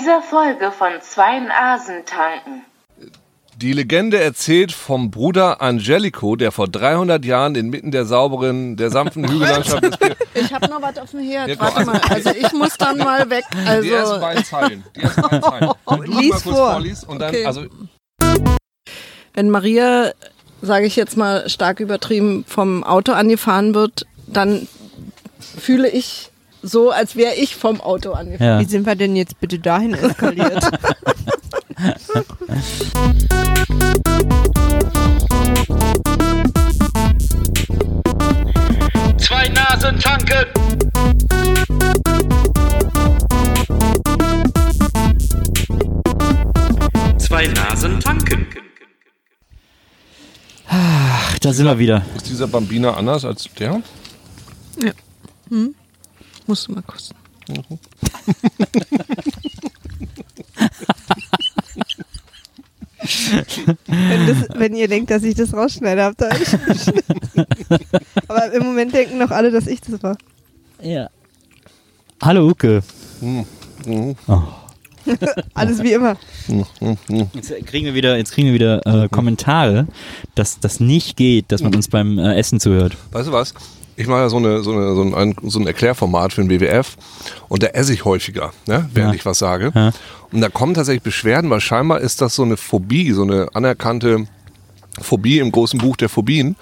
dieser Folge von Zwei Nasen tanken. Die Legende erzählt vom Bruder Angelico, der vor 300 Jahren inmitten der sauberen, der sanften Hügellandschaft Ich habe noch was auf dem Herd. Ja, Warte mal, also ich muss dann mal weg. Also Die ersten beiden Zeilen. Die ersten beiden Zeilen. Wenn du Lies mal kurz vor. vorliest und dann, Okay. also wenn Maria, sage ich jetzt mal stark übertrieben, vom Auto angefahren wird, dann fühle ich so, als wäre ich vom Auto angefahren. Ja. Wie sind wir denn jetzt bitte dahin eskaliert? Zwei Nasen tanken. Zwei Nasen tanken. Ach, da sind wir wieder. ist dieser Bambina anders als der? Musst du mal kosten. wenn, das, wenn ihr denkt, dass ich das rausschneide, habt ihr euch. Aber im Moment denken noch alle, dass ich das war. Ja. Hallo Uke. Alles wie immer. Jetzt kriegen wir wieder, jetzt kriegen wir wieder äh, Kommentare, dass das nicht geht, dass man uns beim äh, Essen zuhört. Weißt du was? Ich mache ja so, eine, so, eine, so, ein, so ein Erklärformat für den WWF und da esse ich häufiger, ne, während Ja. ich was sage. Ja. Und da kommen tatsächlich Beschwerden, weil scheinbar ist das so eine Phobie, so eine anerkannte Phobie im großen Buch der Phobien,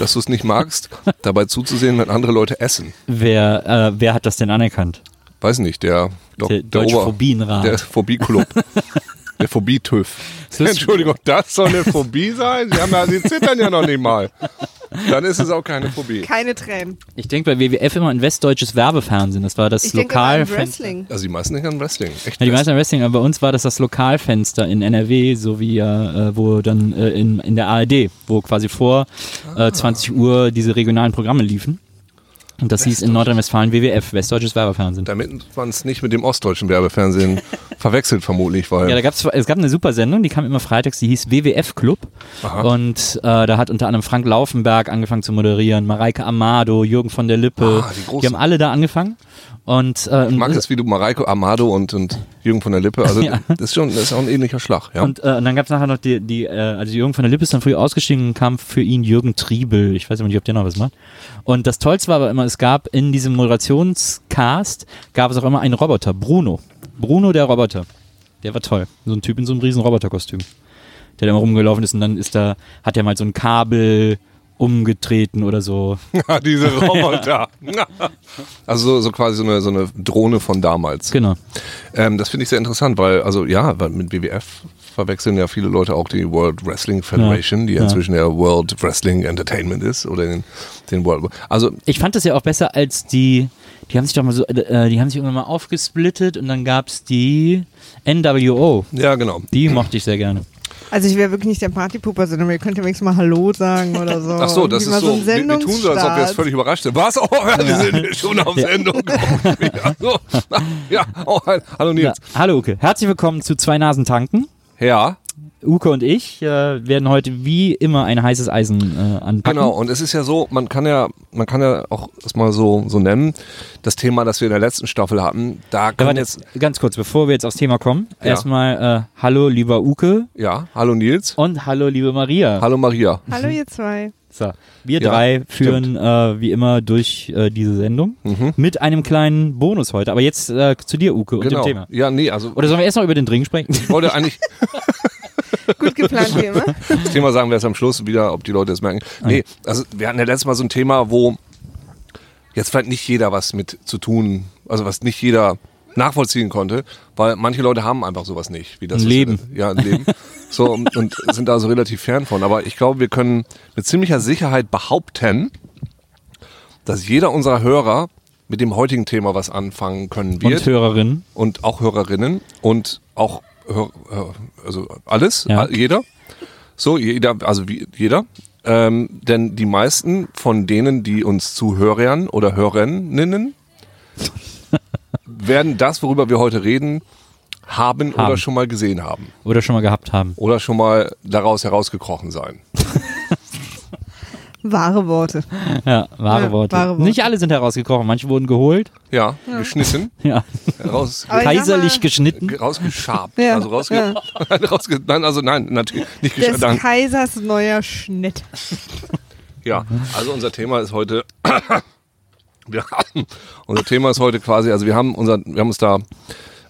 dass du es nicht magst, dabei zuzusehen, wenn andere Leute essen. Wer, äh, wer hat das denn anerkannt? Weiß nicht, der, Dok- Der Deutsche Phobienrat. Der Phobie-Club. der Phobie-TÜV. Entschuldigung, das soll eine Phobie sein? Sie, haben ja, Sie zittern ja noch nicht mal. Dann ist es auch keine Phobie. Keine Tränen. Ich denke bei WWF immer an westdeutsches Werbefernsehen. Das war das Ich denke immer an Lokalfenster. Wrestling. Also die meisten denken an Wrestling. Echt? Ja, die meisten an Wrestling, aber bei uns war das das Lokalfenster in NRW, so wie ja, äh, wo dann äh, in, in der ARD, wo quasi vor äh, 20 Uhr diese regionalen Programme liefen. Und das hieß in Nordrhein-Westfalen WWF, Westdeutsches Werbefernsehen. Damit man es nicht mit dem ostdeutschen Werbefernsehen verwechselt, vermutlich, weil. Ja, da gab's, es gab eine super Sendung, die kam immer freitags, die hieß WWF Club. Aha. Und äh, da hat unter anderem Frank Laufenberg angefangen zu moderieren, Mareike Amado, Jürgen von der Lippe. Ah, die die haben alle da angefangen. Und, äh, ich mag es, wie du Mareike Amado und, und Jürgen von der Lippe. Also Ja. das ist schon, das ist auch ein ähnlicher Schlag. Ja. Und, äh, und dann gab es nachher noch die, die äh, also Jürgen von der Lippe ist dann früh ausgestiegen und kam für ihn Jürgen Triebel. Ich weiß nicht, ob der noch was macht. Und das Tollste war aber immer, es gab in diesem Moderationscast, gab es auch immer einen Roboter, Bruno. Bruno der Roboter. Der war toll. So ein Typ in so einem riesen Roboterkostüm. Der da immer rumgelaufen ist und dann ist da, hat er mal so ein Kabel umgetreten oder so. Diese Roboter. also so, quasi so eine, so eine Drohne von damals. Genau. Ähm, das finde ich sehr interessant, weil, also ja, weil mit WWF verwechseln ja viele Leute auch die World Wrestling Federation, die Ja. inzwischen ja World Wrestling Entertainment ist oder den, den World. Also Ich fand das ja auch besser als die, die haben sich doch mal so, äh, die haben sich irgendwann mal aufgesplittet und dann gab's die NWO. ja, genau. Die mochte ich sehr gerne. Also ich wäre wirklich nicht der Partypooper, sondern ihr könnt ja wenigstens mal Hallo sagen oder so. Ach so, das Irgendwie ist so. ein wir, wir tun so, als ob wir jetzt völlig überrascht sind. Was? Oh, ja, wir sind schon auf Sendung. ja, so. ja, oh, hallo Ja. Nils. Hallo Uke, herzlich willkommen zu Zwei Nasen tanken. Ja, Uke und ich äh, werden heute wie immer ein heißes Eisen äh, anpacken. genau. Und es ist ja so, man kann ja, man kann ja auch das mal so, so nennen, das Thema, das wir in der letzten Staffel hatten, da Ja, kann warte, jetzt, ganz kurz, bevor wir jetzt aufs Thema kommen, Ja. erstmal äh, hallo lieber Uke ja, hallo Nils. und hallo liebe Maria. Hallo Maria. Hallo ihr zwei. So, wir Ja, drei führen äh, wie immer durch äh, diese Sendung Mhm. mit einem kleinen Bonus heute. Aber jetzt äh, zu dir, Uke, und Genau. dem Thema. Ja, nee, also Oder sollen wir erst noch über den Drink sprechen? ich wollte eigentlich Gut geplant wie immer. das Thema sagen wir erst am Schluss wieder, ob die Leute es merken. Nee, also wir hatten ja letztes Mal so ein Thema, wo jetzt vielleicht nicht jeder was mit zu tun, also was nicht jeder nachvollziehen konnte, weil manche Leute haben einfach sowas nicht, wie das Ein ist, Leben. ja, ein Leben. So und, und sind da so relativ fern von. Aber ich glaube, wir können mit ziemlicher Sicherheit behaupten, dass jeder unserer Hörer mit dem heutigen Thema was anfangen können wird Und Hörerinnen. und auch Hörerinnen und auch also alles, Ja. jeder. So, jeder, also wie, jeder. Ähm, denn die meisten von denen, die uns zuhören oder Hörerinnen, werden das, worüber wir heute reden, haben, Haben. oder schon mal gesehen haben. Oder schon mal gehabt haben. Oder schon mal daraus herausgekrochen sein. Wahre Worte. Ja, wahre, Ja, Worte. wahre Worte. Nicht alle sind herausgekrochen, manche wurden geholt. Ja, geschnitten, Ja. raus, Kaiserlich mal- geschnitten. rausgeschabt. Ja, Also rausge ja. rausge nein, also nein, natürlich nicht Des geschabt. Kaisers neuer Schnitt. Ja, also unser Thema ist heute. wir haben, unser Thema ist heute quasi, also wir haben unser, wir haben uns da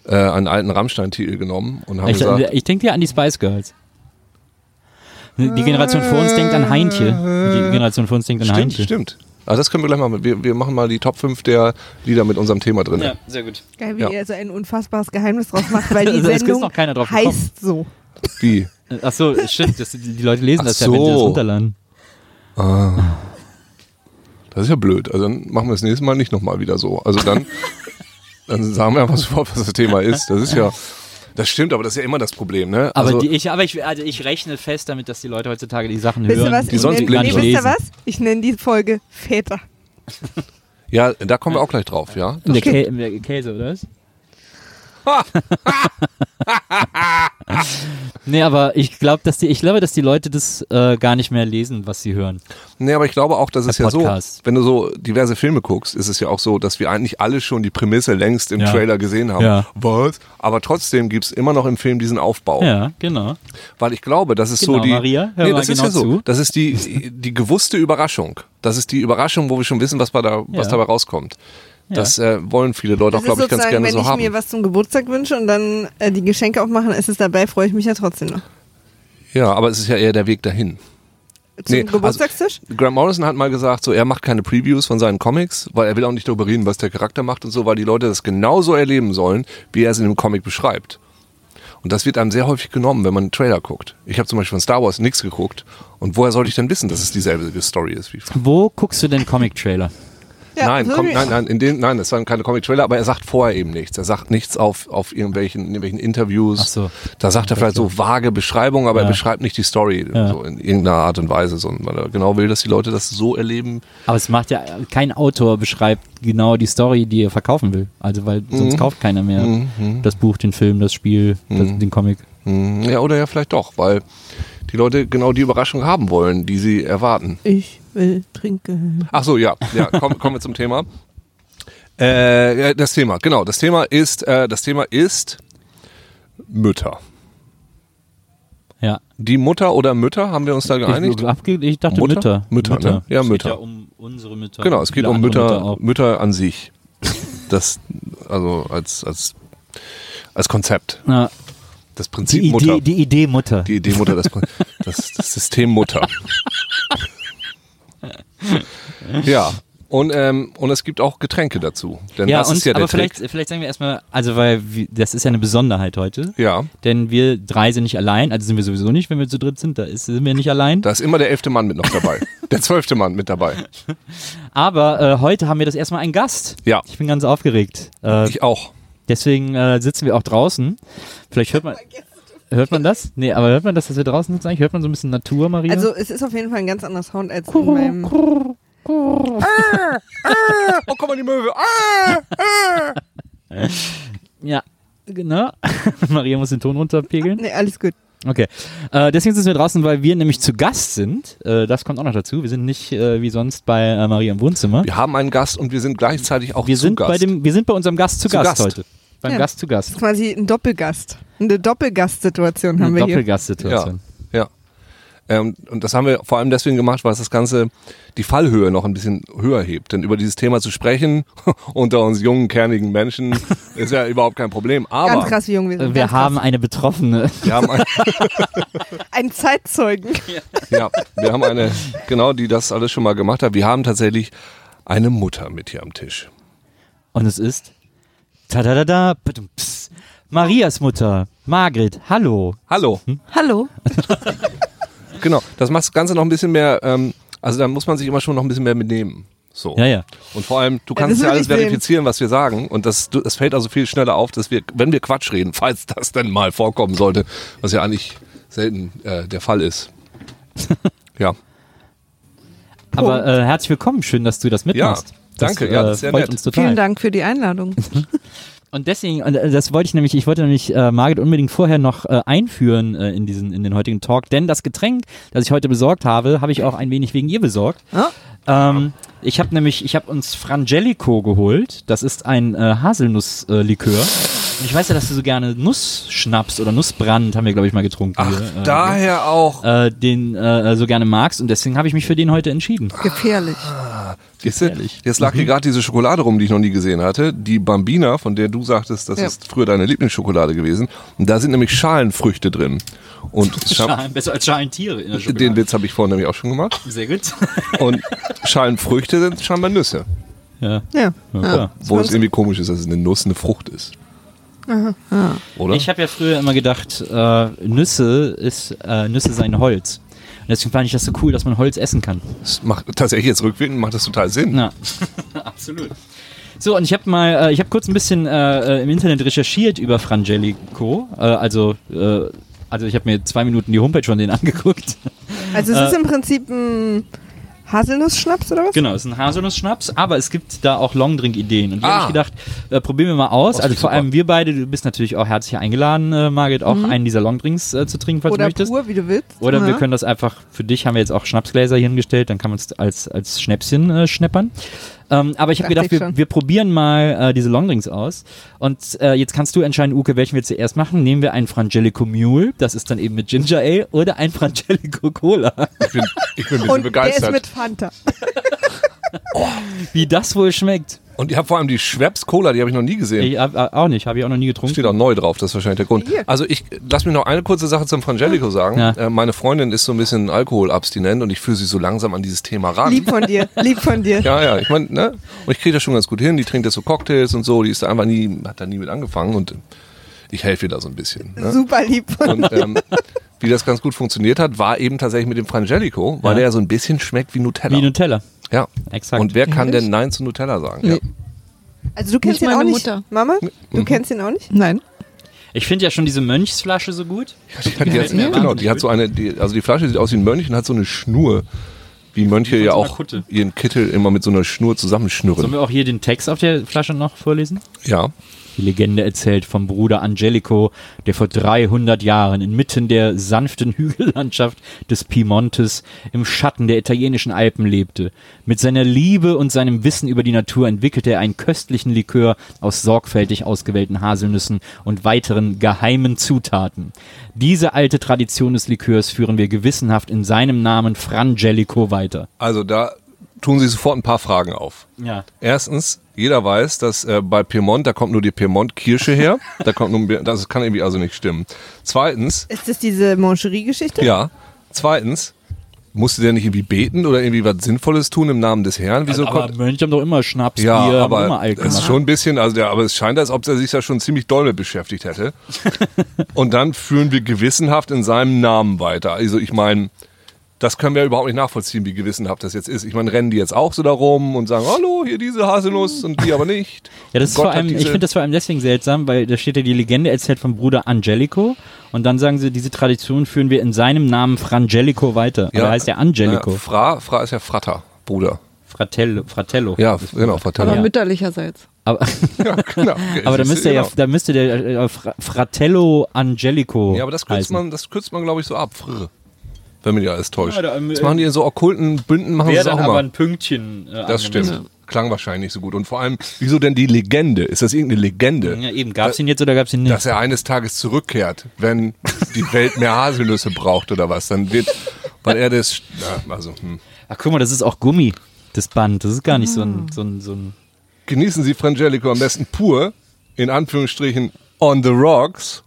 äh, einen alten Rammstein-Titel genommen und haben Ich, gesagt, ich denke dir an die Spice Girls. Die Generation vor uns denkt an Heintje. Die Generation vor uns denkt an stimmt, Heintje. stimmt. Also das können wir gleich machen. Wir, wir machen mal die Top 5 der Lieder mit unserem Thema drin. Ja, sehr gut. Geil, wie Ja. ihr so ein unfassbares Geheimnis draus macht, weil die Sendung noch keiner drauf gekommen. heißt so. Wie? Ach so, stimmt. Das, die, Leute lesen Ach das ja, wenn sie das so. runterladen. Das ist ja blöd. Also dann machen wir das nächste Mal nicht nochmal wieder so. Also dann, dann sagen wir einfach sofort, was das Thema ist. Das ist ja, das stimmt, aber das ist ja immer das Problem, ne? Aber, Also, die, ich, aber ich, also ich rechne fest damit, dass die Leute heutzutage die Sachen Wisst ihr hören, was? die Ich sonst nenn, blind nee, sind. wisst ihr lesen. was? Ich nenne die Folge Väter. ja, da kommen wir auch gleich drauf, ja. In der, Kä in der Käse, oder was? Nee, aber ich glaube, dass die, ich glaube, dass die Leute das äh, gar nicht mehr lesen, was sie hören. Nee, aber ich glaube auch, dass es ja so, wenn du so diverse Filme guckst, ist es ja auch so, dass wir eigentlich alle schon die Prämisse längst im Ja. Trailer gesehen haben. Ja. Was? Aber trotzdem gibt's immer noch im Film diesen Aufbau. Ja, genau. Weil ich glaube, das ist so Genau, die. Maria, hör nee, das ist genau ja so. zu. Das ist die, die gewusste Überraschung. Das ist die Überraschung, wo wir schon wissen, was, da, was Ja. dabei rauskommt. Das äh, wollen viele Leute auch, Das ist glaube ich, ganz sozusagen, gerne wenn so ich haben. mir was zum Geburtstag wünsche und dann äh, die Geschenke aufmachen, ist es dabei, freue ich mich ja trotzdem noch. Ja, aber es ist ja eher der Weg dahin. Zum Nee, also- Geburtstagstisch? Grant Morrison hat mal gesagt, so er macht keine Previews von seinen Comics, weil er will auch nicht darüber reden, was der Charakter macht und so, weil die Leute das genauso erleben sollen, wie er es in dem Comic beschreibt. Und das wird einem sehr häufig genommen, wenn man einen Trailer guckt. Ich habe zum Beispiel von Star Wars nichts geguckt. Und woher sollte ich denn wissen, dass es dieselbe Story ist wie Wo guckst du denn Comic-Trailer? Ja, nein, so komm, nein, nein, in den, nein, es waren keine Comic-Trailer, aber er sagt vorher eben nichts. Er sagt nichts auf, auf irgendwelchen, in irgendwelchen Interviews. Ach so. Da sagt er vielleicht so vage Beschreibungen, aber Ja. er beschreibt nicht die Story Ja. so in irgendeiner Art und Weise, sondern weil er genau will, dass die Leute das so erleben. Aber es macht ja, kein Autor beschreibt genau die Story, die er verkaufen will. Also, weil sonst kauft keiner mehr das Buch, den Film, das Spiel, das, den Comic. Hm, Ja, oder ja, vielleicht doch, weil die Leute genau die Überraschung haben wollen, die sie erwarten. Ich will trinken. Ach so, ja, ja, komm, kommen wir zum Thema. Äh, ja, das Thema, genau, das Thema ist, äh, das Thema ist Mütter. Ja. Die Mutter oder Mütter, haben wir uns da geeinigt? Ich, abge ich dachte Mutter? Mütter. Mütter, ne? Ja, es Mütter. Geht ja um unsere Mütter. Genau, es geht um Mütter, auch. Mütter an sich. Das, also als, als, als Konzept. Ja, Das die, Prinzip Mutter. Idee, die Idee Mutter. Die Idee Mutter, das, das, das System Mutter. ja. Und, ähm, und es gibt auch Getränke dazu. Denn ja, das und, ist ja der aber Trick. vielleicht, vielleicht sagen wir erstmal, also weil wir, das ist ja eine Besonderheit heute. Ja, Denn wir drei sind nicht allein, also sind wir sowieso nicht, wenn wir zu dritt sind, da ist, sind wir nicht allein. da ist immer der elfte Mann mit noch dabei. der zwölfte Mann mit dabei. Aber äh, heute haben wir das erstmal einen Gast. Ja, Ich bin ganz aufgeregt. Äh, ich auch. deswegen äh, sitzen wir auch draußen. Vielleicht hört man. Hört man das? Nee, aber hört man das, dass wir draußen sitzen? Eigentlich hört man so ein bisschen Natur, Maria? Also es ist auf jeden Fall ein ganz anderer Sound als in meinem... Oh, komm mal die Möwe. Ah! ja, genau. Maria muss den Ton runterpegeln. Nee, alles gut. Okay. Äh, deswegen sind wir draußen, weil wir nämlich zu Gast sind. Äh, das kommt auch noch dazu. Wir sind nicht äh, wie sonst bei äh, Maria im Wohnzimmer. Wir haben einen Gast und wir sind gleichzeitig auch wir zu sind Gast. bei dem, wir sind bei unserem Gast zu, Zu Gast, Gast. heute. Beim Ja. Gast zu Gast. Quasi ein Doppelgast. Eine Doppelgastsituation haben Eine wir hier. Doppelgastsituation. Ja, ja. Ähm, und das haben wir vor allem deswegen gemacht, weil es das Ganze die Fallhöhe noch ein bisschen höher hebt. Denn über dieses Thema zu sprechen unter uns jungen, kernigen Menschen ist ja überhaupt kein Problem. Aber Ganz krass, wie jung wir sind. Wir Ganz haben krass. eine Betroffene. wir haben, ein, einen Zeitzeugen. ja, wir haben eine, genau, die das alles schon mal gemacht hat. Wir haben tatsächlich eine Mutter mit hier am Tisch. Und es ist. Tadadada, badum, ps. Marias Mutter, Margret, hallo. Hallo. Hallo. Genau, das macht das Ganze noch ein bisschen mehr, ähm, also da muss man sich immer schon noch ein bisschen mehr mitnehmen. So. Ja, ja. Und vor allem, du Ja, kannst ja will alles sehen. verifizieren, was wir sagen. Und das, das fällt also viel schneller auf, dass wir, wenn wir Quatsch reden, falls das denn mal vorkommen sollte, was ja eigentlich selten äh, der Fall ist. ja. Aber äh, herzlich willkommen, schön, dass du das mitmachst. Ja, danke, Das, ja, äh, das ist sehr freut nett. uns total. Vielen Dank für die Einladung. Und deswegen, und äh, das wollte ich nämlich, ich wollte nämlich äh, Margit unbedingt vorher noch äh, einführen äh, in diesen, in den heutigen Talk, denn das Getränk, das ich heute besorgt habe, habe ich auch ein wenig wegen ihr besorgt. Ähm, ich habe nämlich, ich habe uns Frangelico geholt. Das ist ein äh, Haselnusslikör. Und ich weiß ja, dass du so gerne Nussschnaps oder Nussbrand, haben wir glaube ich mal getrunken. Ach, hier, äh, daher auch. äh, den äh, so gerne magst und deswegen habe ich mich für den heute entschieden. Gefährlich. Siehst gefährlich. jetzt lag hier gerade diese Schokolade rum, die ich noch nie gesehen hatte. Die Bambina, von der du sagtest, das Ja. ist früher deine Lieblingsschokolade gewesen. Und da sind nämlich Schalenfrüchte drin. Und Scha Schalen, besser als Schalentiere in der den Schokolade. Witz habe ich vorhin nämlich auch schon gemacht. Sehr gut. Und Schalenfrüchte sind scheinbar Nüsse. ja. Ja. ja. Wo es irgendwie komisch ist, dass es eine Nuss eine Frucht ist. Oder? Ich habe ja früher immer gedacht, äh, Nüsse ist äh, Nüsse seien Holz. Und deswegen fand ich das so cool, dass man Holz essen kann. das macht tatsächlich jetzt rückwirkend macht das total Sinn. Na, absolut. So, und ich habe mal, äh, ich habe kurz ein bisschen äh, äh, im Internet recherchiert über Frangelico. Äh, also, äh, also ich habe mir zwei Minuten die Homepage von denen angeguckt. Also es ist im Prinzip ein Haselnuss-Schnaps oder was? Genau, es ist ein Haselnuss-Schnaps, aber es gibt da auch Longdrink-Ideen. Und Ah. habe ich gedacht, äh, probieren wir mal aus. Das also vor super. allem wir beide, du bist natürlich auch herzlich eingeladen, äh, Margit, auch einen dieser Longdrinks äh, zu trinken, falls du Oder möchtest. pur, wie du willst. Oder wir Ja. können das einfach, für dich haben wir jetzt auch Schnapsgläser hier hingestellt, dann kann man es als, als Schnäpschen äh, schneppern. Ähm, aber ich habe gedacht, ich wir, wir probieren mal äh, diese Longdrinks aus. Und äh, jetzt kannst du entscheiden, Uke, welchen wir zuerst machen. Nehmen wir einen Frangelico Mule, das ist dann eben mit Ginger Ale, oder ein Frangelico Cola. Ich bin, ich bin ein bisschen Und der ist begeistert. mit Fanta. Wie das wohl schmeckt. Und ich habe vor allem die Schweppes Cola, die habe ich noch nie gesehen. Ich, hab, äh, auch nicht, habe ich auch noch nie getrunken. Steht auch neu drauf, das ist wahrscheinlich der Grund. Hier. Also ich, lass mich noch eine kurze Sache zum Frangelico sagen. Ja. Äh, meine Freundin ist so ein bisschen alkoholabstinent und ich führe sie so langsam an dieses Thema ran. Lieb von dir, lieb von dir. Ja, ja, ich meine, ne? Und ich kriege das schon ganz gut hin. Die trinkt jetzt so Cocktails und so. Die ist da einfach nie, hat da nie mit angefangen und ich helfe ihr da so ein bisschen. Ne? Super lieb von Und ähm, wie das ganz gut funktioniert hat, war eben tatsächlich mit dem Frangelico, weil Ja. der ja so ein bisschen schmeckt wie Nutella. Wie Nutella. ja. Exakt. Und wer kann denn Nein zu Nutella sagen? Ja. Also du kennst Nicht ihn auch meine nicht, Mutter. Mama? Mhm. Du kennst ihn auch nicht? Nein. Ich finde ja schon diese Mönchsflasche so gut. Die hat, die hat, genau, die hat so eine, die, also die Flasche sieht aus wie ein Mönch und hat so eine Schnur. Wie Mönche Wie ja auch Kutte. ihren Kittel immer mit so einer Schnur Sollen zusammenschnürren. wir auch hier den Text auf der Flasche noch vorlesen? Ja. Die Legende erzählt vom Bruder Angelico, der vor 300 Jahren inmitten der sanften Hügellandschaft des Piemontes im Schatten der italienischen Alpen lebte. Mit seiner Liebe und seinem Wissen über die Natur entwickelte er einen köstlichen Likör aus sorgfältig ausgewählten Haselnüssen und weiteren geheimen Zutaten. Diese alte Tradition des Likörs führen wir gewissenhaft in seinem Namen Frangelico weiter. Also da tun sich sofort ein paar Fragen auf. Ja. Erstens, jeder weiß, dass äh, bei Piemont, da kommt nur die Piemont-Kirsche her. da kommt nur, das kann irgendwie also nicht stimmen. Zweitens, Ist das diese Mancherie-Geschichte? ja. Zweitens, musste der nicht irgendwie beten oder irgendwie was Sinnvolles tun im Namen des Herrn? Wieso aber kommt, Mönche haben doch immer Schnaps, ja, Bier, haben aber immer Alkohol. es ist schon ein bisschen, also der, aber es scheint, als ob er sich da schon ziemlich doll mit beschäftigt hätte. Und dann führen wir gewissenhaft in seinem Namen weiter. Also ich meine, das können wir überhaupt nicht nachvollziehen, wie gewissenhaft das jetzt ist. Ich meine, rennen die jetzt auch so da rum und sagen, hallo, hier diese Haselnuss und die aber nicht. Ja, das ist Gott vor allem, ich finde das vor allem deswegen seltsam, weil da steht ja die Legende erzählt vom Bruder Angelico und dann sagen sie, diese Tradition führen wir in seinem Namen Frangelico weiter. Aber er heißt ja Angelico. Ja, Fra, Fra ist ja Frater, Bruder. Fratello. Fratello. Ja, genau, Fratello. Aber Ja. mütterlicherseits. Aber, Ja, genau. aber da müsste ja, genau. da müsste der äh, Fra- Fratello Angelico. Ja, aber das kürzt heißen. man, das kürzt man, glaube ich, so ab. Frr. Wenn mich nicht alles täuscht. Ja, da, ähm, das machen die in so okkulten Bünden, machen sie auch aber immer. ein Pünktchen. Äh, Das angemessen. stimmt. Klang wahrscheinlich nicht so gut. Und vor allem, wieso denn die Legende? Ist das irgendeine Legende? Ja, eben. Gab es ihn jetzt oder gab es ihn nicht? Dass er eines Tages zurückkehrt, wenn die Welt mehr Haselnüsse braucht oder was. Dann wird, weil er das, ja, also, hm. Ach, guck mal, das ist auch Gummi, das Band. Das ist gar nicht so ein, so ein, so ein Genießen Sie Frangelico am besten pur, in Anführungsstrichen on the rocks,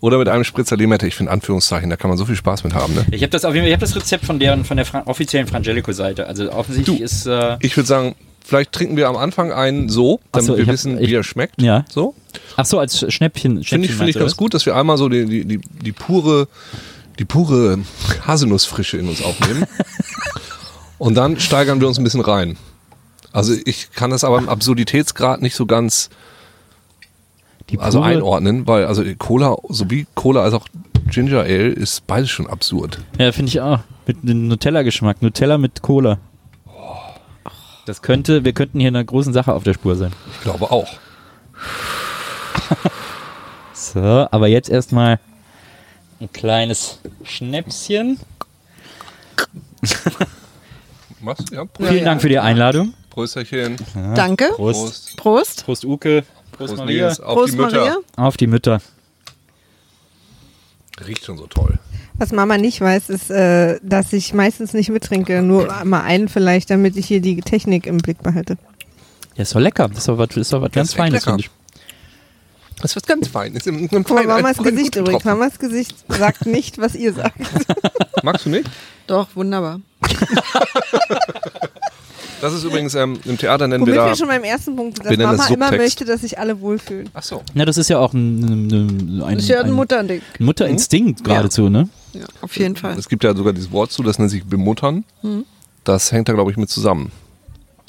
oder mit einem Spritzer Limette. Ich finde Anführungszeichen, da kann man so viel Spaß mit haben, ne? Ich habe das auf jeden Fall, ich habe das Rezept von deren von der Fra offiziellen Frangelico-Seite. Also offensichtlich Du. ist äh, Ich würde sagen, vielleicht trinken wir am Anfang einen so, damit so, wir ich hab- wissen, ich- wie er schmeckt. Ja. So. ach so als Schnäppchen. Finde ich, Schnäppchen finde ich meinst du ganz gut, dass wir einmal so die, die, die, die pure, die pure Haselnussfrische in uns aufnehmen. Und dann steigern wir uns ein bisschen rein. Also ich kann das aber im Absurditätsgrad nicht so ganz Die also pure- einordnen, weil also Cola, sowie Cola als auch Ginger Ale ist beides schon absurd. Ja, finde ich auch. Mit einem Nutella-Geschmack. Nutella mit Cola. Das könnte, wir könnten hier einer großen Sache auf der Spur sein. Ich glaube auch. So, aber jetzt erstmal ein kleines Schnäpschen. Was? Ja, Vielen Dank für die Einladung. Prösterchen. Danke. Prost. Prost. Prost Uke. Prost, Prost, Maria. Nils. Auf Prost, die Mütter. Maria. Auf die Mütter. Riecht schon so toll. Was Mama nicht weiß, ist, äh, dass ich meistens nicht mittrinke, nur mal einen vielleicht, damit ich hier die Technik im Blick behalte. Ja, ist doch lecker. Das ist doch was, ist doch was ganz Feines, finde ich. Das wird ganz fein. Ist im, im Guck mal, feinen- Mamas Gesicht übrigens. Mamas Gesicht sagt nicht, was ihr sagt. Magst du nicht? Doch, wunderbar. Das ist übrigens ähm, im Theater nennen Womit wir wir, da. schon beim ersten Punkt sind, wir dass Mama das immer möchte, dass sich alle wohlfühlen. Ach so. Ja, das ist ja auch ein, ein, ein, Das ist ja ein ein Mutterding. Mutterinstinkt geradezu, ne? Ja, auf jeden Fall. Es gibt ja sogar dieses Wort zu, das nennt sich bemuttern. Das hängt da, glaube ich, mit zusammen.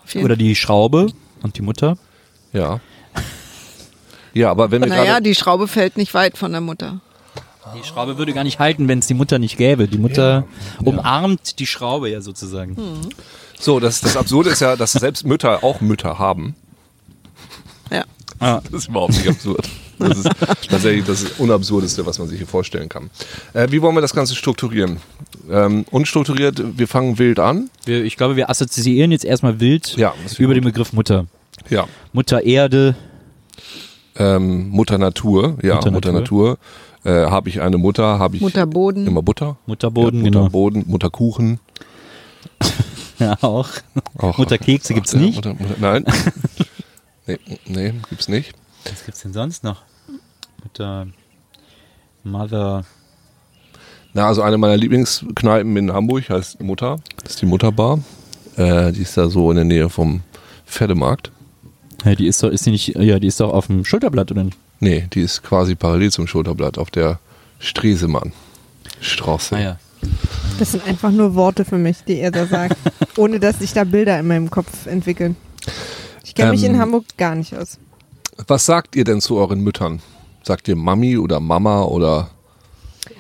Auf jeden Oder die Schraube und die Mutter. Ja. Ja, aber wenn wir Naja, die Schraube fällt nicht weit von der Mutter. Die Schraube würde gar nicht halten, wenn es die Mutter nicht gäbe. Die Mutter umarmt die Schraube ja sozusagen. So, das, das Absurde ist ja, dass selbst Mütter auch Mütter haben. Ja. Ah. Das ist überhaupt nicht absurd. Das ist tatsächlich das Unabsurdeste, was man sich hier vorstellen kann. Äh, wie wollen wir das Ganze strukturieren? Ähm, unstrukturiert, wir fangen wild an. Wir, ich glaube, wir assoziieren jetzt erstmal wild Ja, über gut. den Begriff Mutter. Ja. Mutter Erde. Ähm, Mutter Natur, ja, Mutter Mutter, Natur. Natur. Äh, habe ich eine Mutter, habe ich Mutterboden. immer Butter. Mutterboden, ja, genau. Mutterboden, Mutterkuchen. Ja, auch. Auch, Mutterkekse gibt's ja, nicht? Mutter, Mutter, nein. nee, nee, gibt's nicht. Was gibt's denn sonst noch? Mutter. Mother. Na, also eine meiner Lieblingskneipen in Hamburg heißt Mutter. Das ist die Mutterbar. Äh, die ist da so in der Nähe vom Pferdemarkt. Ja, die ist doch, ist die nicht, ja, die ist doch auf dem Schulterblatt, oder nicht? Nee, die ist quasi parallel zum Schulterblatt auf der Stresemann Straße. Ah ja. Das sind einfach nur Worte für mich, die er da sagt, ohne dass sich da Bilder in meinem Kopf entwickeln. Ich kenne mich Ähm, in Hamburg gar nicht aus. Was sagt ihr denn zu euren Müttern? Sagt ihr Mami oder Mama oder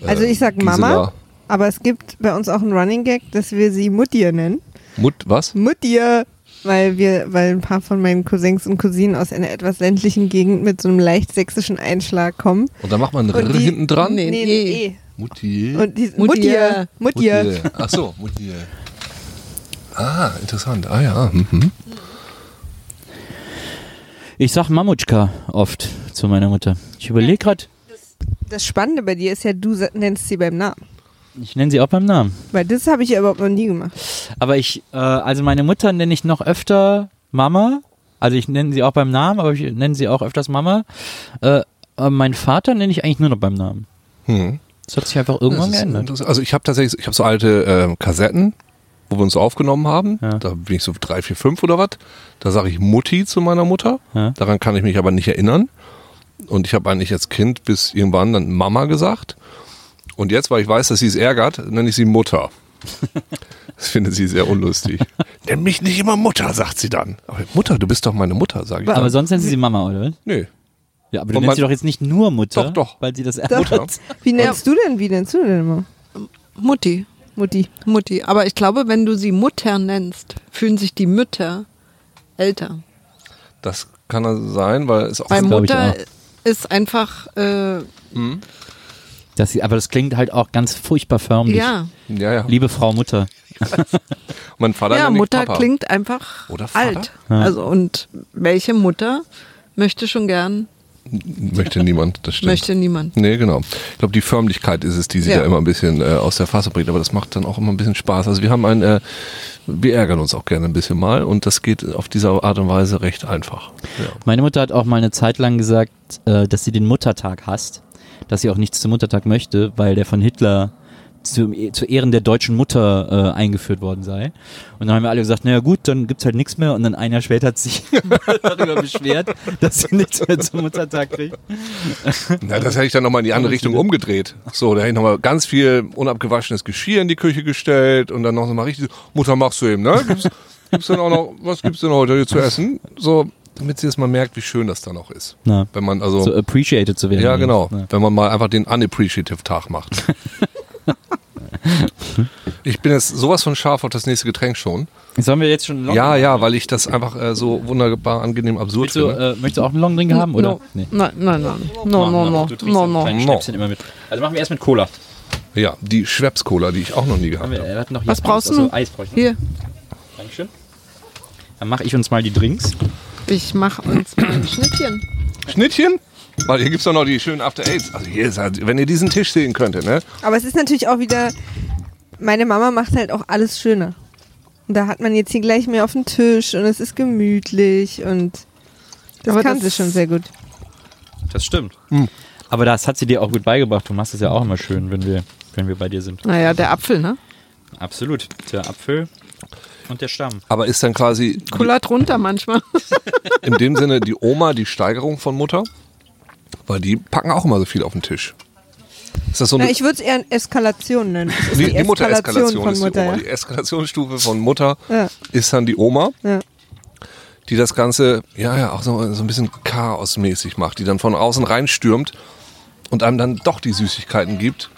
Also ich sag Gisela? Mama, aber es gibt bei uns auch einen Running Gag, dass wir sie Muttier nennen. Mut, was? Muttier, weil wir, weil ein paar von meinen Cousins und Cousinen aus einer etwas ländlichen Gegend mit so einem leicht sächsischen Einschlag kommen. Und da macht man ein Und R die- hinten dran? Nee. Nee, nee, eh. Mutti. Und die Muttier. Muttier. Muttier. Ach so, Mutti. Ah, interessant. Ah ja. Mhm. Ich sag Mamutschka oft zu meiner Mutter. Ich überlege gerade, Das Spannende bei dir ist ja, du nennst sie beim Namen. ich nenne sie auch beim Namen. Weil das habe ich ja überhaupt noch nie gemacht. Aber ich, äh, also meine Mutter nenne ich noch öfter Mama. Also ich nenne sie auch beim Namen, aber ich nenne sie auch öfters Mama. Äh, aber meinen Vater nenne ich eigentlich nur noch beim Namen. Hm. Das hat sich einfach irgendwann geändert. Also ich habe tatsächlich, ich habe so alte äh, Kassetten, wo wir uns aufgenommen haben. Ja. Da bin ich so drei, vier, fünf oder was. Da sage ich Mutti zu meiner Mutter. Ja. Daran kann ich mich aber nicht erinnern. Und ich habe eigentlich als Kind bis irgendwann dann Mama gesagt. Und jetzt, weil ich weiß, dass sie es ärgert, nenne ich sie Mutter. Das findet sie sehr unlustig. Nenn mich nicht immer Mutter, sagt sie dann. Aber Mutter, du bist doch meine Mutter, sage ich. Aber dann. sonst nennen sie sie Mama, oder? Nö. Ja, aber du Und nennst sie doch jetzt nicht nur Mutter. Doch, doch. Weil sie das Mutter. Wie nennst du denn, wie nennst du denn immer? Mutti. Mutti. Mutti. Aber ich glaube, wenn du sie Mutter nennst, fühlen sich die Mütter älter. Das kann also sein, weil es auch ich Mutter auch. ist einfach, äh, Das, aber das klingt halt auch ganz furchtbar förmlich. ja. ja, ja. Liebe Frau Mutter. Mein Vater Ja, Mutter Papa. klingt einfach Oder Vater? alt. Also und welche Mutter möchte schon gern, Möchte niemand, das stimmt. möchte niemand. Nee, genau. Ich glaube, die Förmlichkeit ist es, die sie Ja. da immer ein bisschen äh, aus der Fassung bringt. Aber das macht dann auch immer ein bisschen Spaß. Also wir haben ein, äh, wir ärgern uns auch gerne ein bisschen mal und das geht auf diese Art und Weise recht einfach. Ja. Meine Mutter hat auch mal eine Zeit lang gesagt, äh, dass sie den Muttertag hasst, dass sie auch nichts zum Muttertag möchte, weil der von Hitler zu, zu Ehren der deutschen Mutter äh, eingeführt worden sei. Und dann haben wir alle gesagt, naja gut, dann gibt's halt nichts mehr. Und dann ein Jahr später hat sich darüber beschwert, dass sie nichts mehr zum Muttertag kriegt. Na, das hätte ich dann nochmal in die andere Richtung umgedreht. So, da hätte ich nochmal ganz viel unabgewaschenes Geschirr in die Küche gestellt und dann noch mal richtig, Mutter machst du eben, ne? Gibt's, gibt's denn auch noch, was gibt's denn heute zu essen? So, damit sie jetzt mal merkt, wie schön das dann auch ist. Na, Wenn man also, so appreciated zu werden. ja genau, Ja. wenn man mal einfach den Unappreciative Tag macht. Ich bin jetzt sowas von scharf auf das nächste Getränk schon. Sollen wir jetzt schon einen Long Ja, ja, weil ich das einfach äh, so wunderbar angenehm absurd du, finde. äh, möchtest du auch einen Longdrink haben? Oder? No. Nein, nein, nein. No, no, no. Du trinkst No, no. No. Immer mit. Also machen wir erst mit Cola. Ja, die Schweppes-Cola, die ich auch noch nie gehabt wir, habe. wir hatten noch Was hier brauchst du? Eis brauche ich noch. Hier, Dankeschön. Dann mache ich uns mal die Drinks. ich mach uns mal ein Schnittchen. Schnittchen? Weil hier gibt's doch noch die schönen After Eights. Also hier ist halt, wenn ihr diesen Tisch sehen könntet, ne? Aber es ist natürlich auch wieder, meine Mama macht halt auch alles schöner. Und da hat man jetzt hier gleich mehr auf dem Tisch und es ist gemütlich und das Aber kann das- sie schon sehr gut. Das stimmt. Aber das hat sie dir auch gut beigebracht. Du machst es ja auch immer schön, wenn wir, wenn wir bei dir sind. Naja, der Apfel, ne? Absolut. Der Apfel und der Stamm. Aber ist dann quasi Kullert runter manchmal. in dem Sinne die Oma die Steigerung von Mutter? Weil die packen auch immer so viel auf den Tisch. Ist das so Na, eine, ich würde es eher Eskalation nennen. Ist die, die Mutter-Eskalation von ist die Mutter. Oma. Die Eskalationsstufe von Mutter Ja. ist dann die Oma, Ja. die das Ganze, ja, ja, auch so, so ein bisschen chaosmäßig macht, die dann von außen reinstürmt und einem dann doch die Süßigkeiten gibt,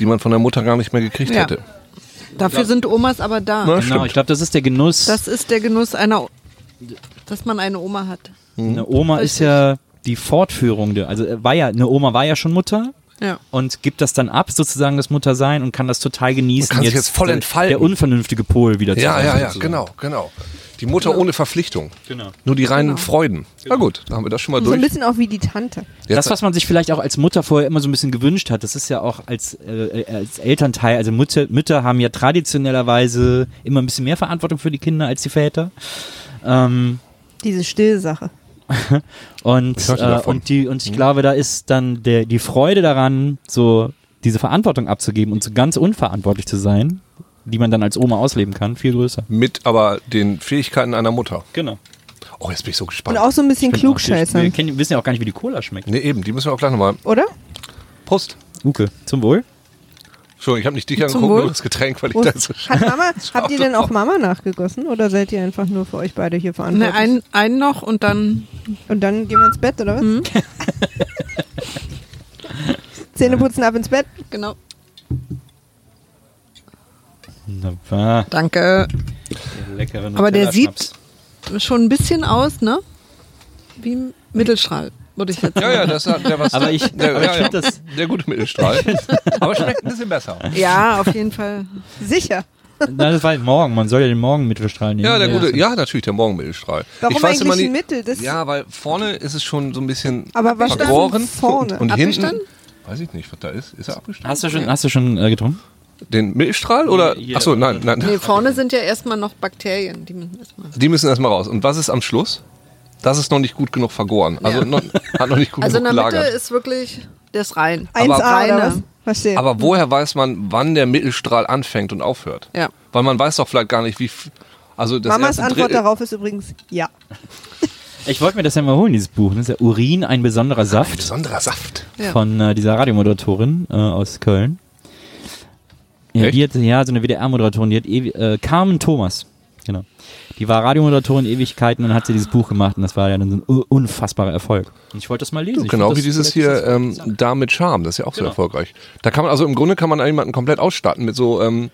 die man von der Mutter gar nicht mehr gekriegt Ja. hätte. Dafür sind Omas aber da. Na, Genau, stimmt. ich glaube, das ist der Genuss. Das ist der Genuss einer, dass man eine Oma hat. eine Oma ist ja die Fortführung der, also äh, war ja, eine Oma war ja schon Mutter Ja. und gibt das dann ab, sozusagen das Muttersein und kann das total genießen. Und kann sich jetzt voll entfalten. Der unvernünftige Pol wieder zu Ja, sein, ja, ja, sozusagen. genau, genau. Die Mutter ohne Verpflichtung. Genau. Nur die reinen Freuden. Na gut, dann haben wir das schon mal So ein durch. bisschen auch wie die Tante. Jetzt- Das, was man sich vielleicht auch als Mutter vorher immer so ein bisschen gewünscht hat, das ist ja auch als, äh, äh, als Elternteil, also Mutter, Mütter haben ja traditionellerweise immer ein bisschen mehr Verantwortung für die Kinder als die Väter. Ähm, Diese Stillsache. und, äh, und, die, und ich glaube, da ist dann der, die Freude daran, so diese Verantwortung abzugeben und so ganz unverantwortlich zu sein, die man dann als Oma ausleben kann, viel größer. mit aber den Fähigkeiten einer Mutter. Genau. Oh, jetzt bin ich so Und gespannt. auch so ein bisschen Wir klugscheißern. kennen, wissen ja auch gar nicht, wie die Cola schmeckt. Nee, eben, die müssen wir auch gleich nochmal. Oder? Prost. Uke, zum Wohl. Entschuldigung, ich habe nicht dich angeguckt, Wohl. nur das Getränk, weil ich da so Hat Mama, habt ihr denn auch. Mama nachgegossen oder seid ihr einfach nur für euch beide hier Ne, verantwortlich? ein, einen noch und dann. Und dann gehen wir ins Bett, oder was? Mhm. Zähne putzen, ab ins Bett. Genau. Wunderbar. Danke. Leckeren Aber der Nutella-Schnaps. Schon ein bisschen aus, ne? Wie ein Mittelstrahl, würde ich jetzt Ja, ja, das hat der was. Aber ich- der, aber ich ja, das- der gute Mittelstrahl. aber schmeckt ein bisschen besser. Ja, auf jeden Fall. Sicher. Nein, das war morgen. Man soll ja den Morgenmittelstrahl nehmen. Ja, der gute, ja, natürlich der Morgenmittelstrahl. Warum ich weiß immer eigentlich ein nicht, Mittel? Das Ja, weil vorne ist es schon so ein bisschen Aber was vergoren vorne? und, und Abgestanden? hinten. Weiß ich nicht, was da ist. Ist er abgestanden? Hast du schon, hast du schon äh, getrunken? Den Mittelstrahl oder? Achso, nein, nein. Nee, vorne sind ja erstmal noch Bakterien. Die müssen erstmal. Die müssen erstmal raus. Und was ist am Schluss? Das ist noch nicht gut genug vergoren. Also Ja. noch, hat noch nicht gut Also in genug der Mitte gelagert. ist wirklich das rein. 1A oder reine. was? Verstehe. Aber woher weiß man, wann der Mittelstrahl anfängt und aufhört? Ja. Weil man weiß doch vielleicht gar nicht, wie. Also das Mamas Antwort Drittel- darauf ist übrigens ja. Ich wollte mir das ja mal holen, dieses Buch. Das ist ja Urin, ein besonderer Ein Saft besonderer Saft. Ja. von äh, dieser Radiomoderatorin äh, aus Köln. Ja, Echt? die hat, ja, so eine WDR-Moderatorin, die hat äh, Carmen Thomas, genau. Die war Radiomoderatorin Ewigkeiten und dann hat sie dieses Buch gemacht und das war ja dann so ein unfassbarer Erfolg. Und ich wollte das mal lesen. Ich Genau wie dieses hier ähm, da mit Charme, das ist ja auch so Genau. erfolgreich. Da kann man also im Grunde kann man jemanden komplett ausstatten mit so ähm,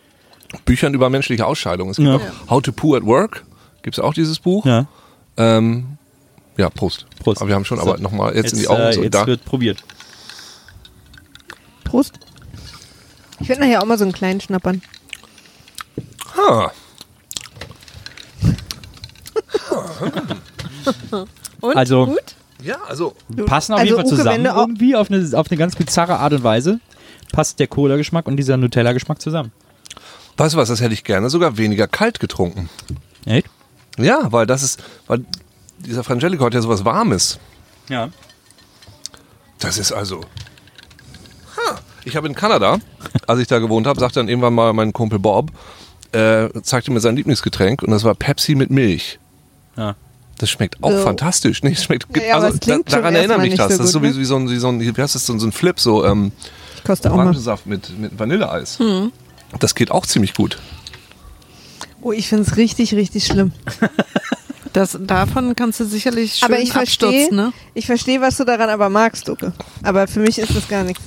Büchern über menschliche Ausscheidungen. Es gibt Ja. auch How to Poo at Work, gibt es auch dieses Buch. Ja, Ähm, ja, Prost. Prost. Aber wir haben schon, So. aber nochmal jetzt, jetzt, in die Augen. äh, so, jetzt da. wird probiert. Prost. Ich werde nachher auch mal so einen kleinen schnappern. Ah, Und? Also- Gut? ja, also Passen auf Also, jeden Fall zusammen irgendwie auf eine, auf eine ganz bizarre Art und Weise. Passt der Cola-Geschmack und dieser Nutella-Geschmack zusammen. weißt du was, das hätte ich gerne sogar weniger kalt getrunken. Echt? Ja, weil das ist, weil dieser Frangelico hat ja sowas Warmes. Ja. Das ist also. Ha. Ich habe in Kanada, als ich da gewohnt habe, sagte dann irgendwann mal mein Kumpel Bob, äh, zeigte mir sein Lieblingsgetränk und das war Pepsi mit Milch. Ja. Das schmeckt auch So. fantastisch. Nee, es schmeckt, Ja, aber also, es klingt da, daran erinnert mich nicht das. so das ist so gut, wie, ne? wie, so ein, wie so ein, wie heißt das, so, ein- so ein Flip, so ähm. Orangensaft mit, mit Vanilleeis. Hm. Das geht auch ziemlich gut. Oh, ich finde es richtig, richtig schlimm. Das, davon kannst du sicherlich schön aber ich verstehe, abstürzen, ne? ich verstehe, was du daran aber magst, Ducke. Aber für mich ist das gar nichts.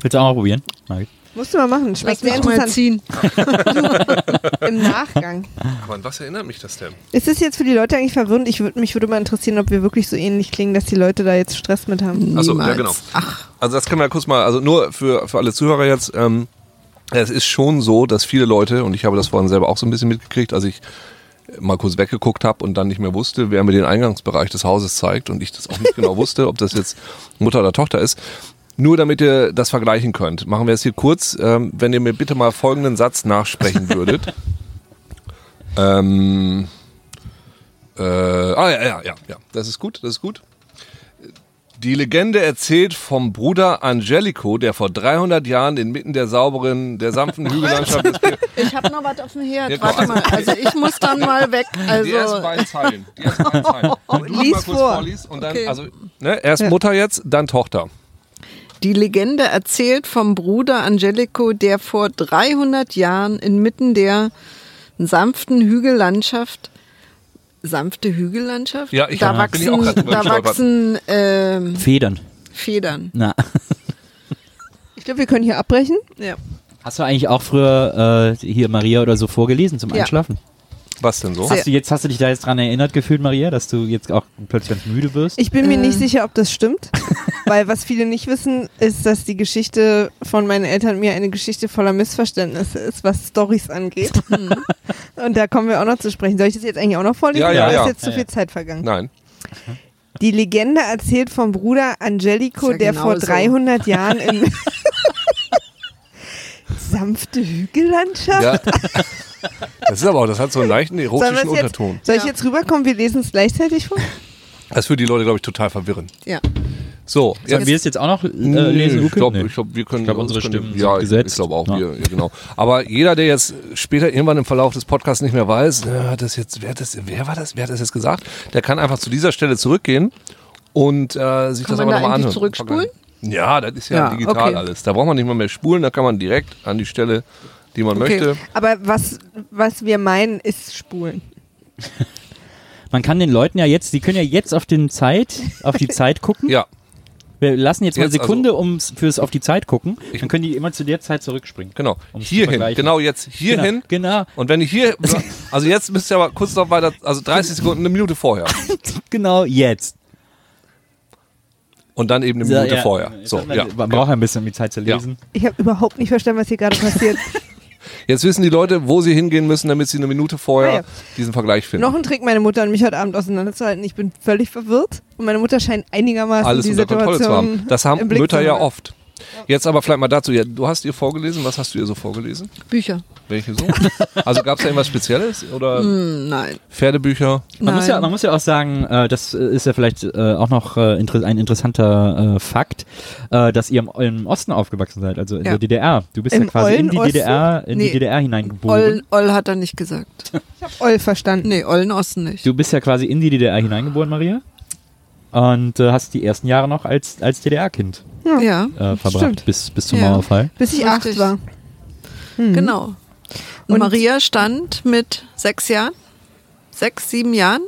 Willst du auch mal probieren? Margit? Musst du mal machen. Schmeckt sehr interessant. ziehen. Im Nachgang. Aber an was erinnert mich das denn? Ist es jetzt für die Leute eigentlich verwirrend? Ich würd, mich würde mal interessieren, ob wir wirklich so ähnlich klingen, dass die Leute da jetzt Stress mit haben. Achso, ja genau. Ach, Also das können wir kurz mal, also nur für, für alle Zuhörer jetzt, ähm, es ist schon so, dass viele Leute, und ich habe das vorhin selber auch so ein bisschen mitgekriegt, als ich mal kurz weggeguckt habe und dann nicht mehr wusste, wer mir den Eingangsbereich des Hauses zeigt und ich das auch nicht genau wusste, ob das jetzt Mutter oder Tochter ist. Nur damit ihr das vergleichen könnt, machen wir es hier kurz. Ähm, wenn ihr mir bitte mal folgenden Satz nachsprechen würdet. ähm, äh, ah ja, ja, ja, ja, das ist gut, das ist gut. Die Legende erzählt vom Bruder Angelico, der vor 300 Jahren inmitten der sauberen, der sanften Hügellandschaft des ich habe noch was auf dem Herd. Ja, Warte also- mal, also ich muss dann mal weg. Die ersten Also beiden Zeilen. Die ersten beiden Zeilen. Wenn du Lies mal kurz vor. vorliest und dann, Okay. also, ne, erst Mutter jetzt, dann Tochter. Die Legende erzählt vom Bruder Angelico, der vor 300 Jahren inmitten der sanften Hügellandschaft sanfte Hügellandschaft? Ja, ich da hab- bin ich auch wachsen, da wachsen ähm, Federn. Federn. Na. Ich glaube, wir können hier abbrechen. Ja. Hast du eigentlich auch früher äh, hier Maria oder so vorgelesen zum Ja. Was denn so? Hast du jetzt hast du dich da jetzt dran erinnert gefühlt, Maria, dass du jetzt auch plötzlich ganz müde wirst? Ich bin mir Äh. nicht sicher, ob das stimmt. weil was viele nicht wissen, ist, dass die Geschichte von meinen Eltern mir eine Geschichte voller Missverständnisse ist, was Stories angeht. Mhm. und da kommen wir auch noch zu sprechen. Soll ich das jetzt eigentlich auch noch vorlesen? Ja, ja, oder ja. ist jetzt zu viel ja. Zeit vergangen? Nein. Die Legende erzählt vom Bruder Angelico, der genau vor so. 300 Jahren in sanfte Hügellandschaft. Ja. Das ist aber auch, das hat so einen leichten erotischen wir es jetzt, Unterton. soll ich jetzt rüberkommen? Wir lesen es gleichzeitig vor. Das würde die Leute, glaube ich, total verwirren. ja. So, Sollen wir es jetzt auch noch äh, lesen? ich glaube, Nee. glaub, wir können Ich unsere können, Stimmen ja, gesetzt. Ich glaube auch, Ja. wir, ja, genau. Aber jeder, der jetzt später irgendwann im Verlauf des Podcasts nicht mehr weiß, äh, das jetzt, wer, hat das, wer war das, wer hat das jetzt gesagt, der kann einfach zu dieser Stelle zurückgehen und äh, sich Kann das man aber da nochmal eigentlich anhören. zurückspulen? Ja, das ist ja, Ja, digital okay. alles. Da braucht man nicht mal mehr spulen, da kann man direkt an die Stelle, die man Okay. möchte. Aber was, was wir meinen, ist Spulen. Man kann den Leuten ja jetzt, die können ja jetzt auf den Zeit, auf die Zeit gucken. Ja, Wir lassen jetzt mal eine Jetzt Sekunde ums fürs auf die Zeit gucken. Dann können die immer zu der Zeit zurückspringen. genau. Um Hierhin, genau jetzt hierhin. Genau, Und wenn ich hier, also jetzt müsst ihr aber kurz noch weiter, also 30 Sekunden, eine Minute vorher. genau jetzt. Und dann eben eine Minute ja. vorher. So, ja. Man braucht ein bisschen um die Zeit zu Ja. lesen. Ich habe überhaupt nicht verstanden, was hier gerade passiert. Jetzt wissen die Leute, wo sie hingehen müssen, damit sie eine Minute vorher Ah, ja. diesen Vergleich finden. Noch ein Trick, meine Mutter und mich heute Abend auseinanderzuhalten. Ich bin völlig verwirrt. Und meine Mutter scheint einigermaßen Alles die unter Kontrolle zu Situation haben. Das haben Mütter ja oft. Jetzt aber vielleicht mal dazu. Ja, du hast ihr vorgelesen. Was hast du ihr so vorgelesen? Bücher. Welche so? Also gab es da irgendwas Spezielles? Oder Hm, nein. Pferdebücher? Man muss, ja, man muss ja auch sagen, äh, das ist ja vielleicht äh, auch noch äh, inter ein interessanter äh, Fakt, äh, dass ihr im, im Osten aufgewachsen seid, also in Ja. der DDR. Du bist Im ja quasi in die Osten? DDR, in Nee. die DDR hineingeboren. Oll, Oll hat er nicht gesagt. Oll verstanden. Nee, Ollen Osten nicht. Du bist ja quasi in die DDR hineingeboren, Maria. Und äh, hast die ersten Jahre noch als, als DDR-Kind ja, äh, verbracht, Stimmt. bis, bis zum Ja. Mauerfall. Bis ich Richtig. acht war. Mhm. genau. Und, Und- Maria stand mit sechs Jahren, sechs, sieben Jahren,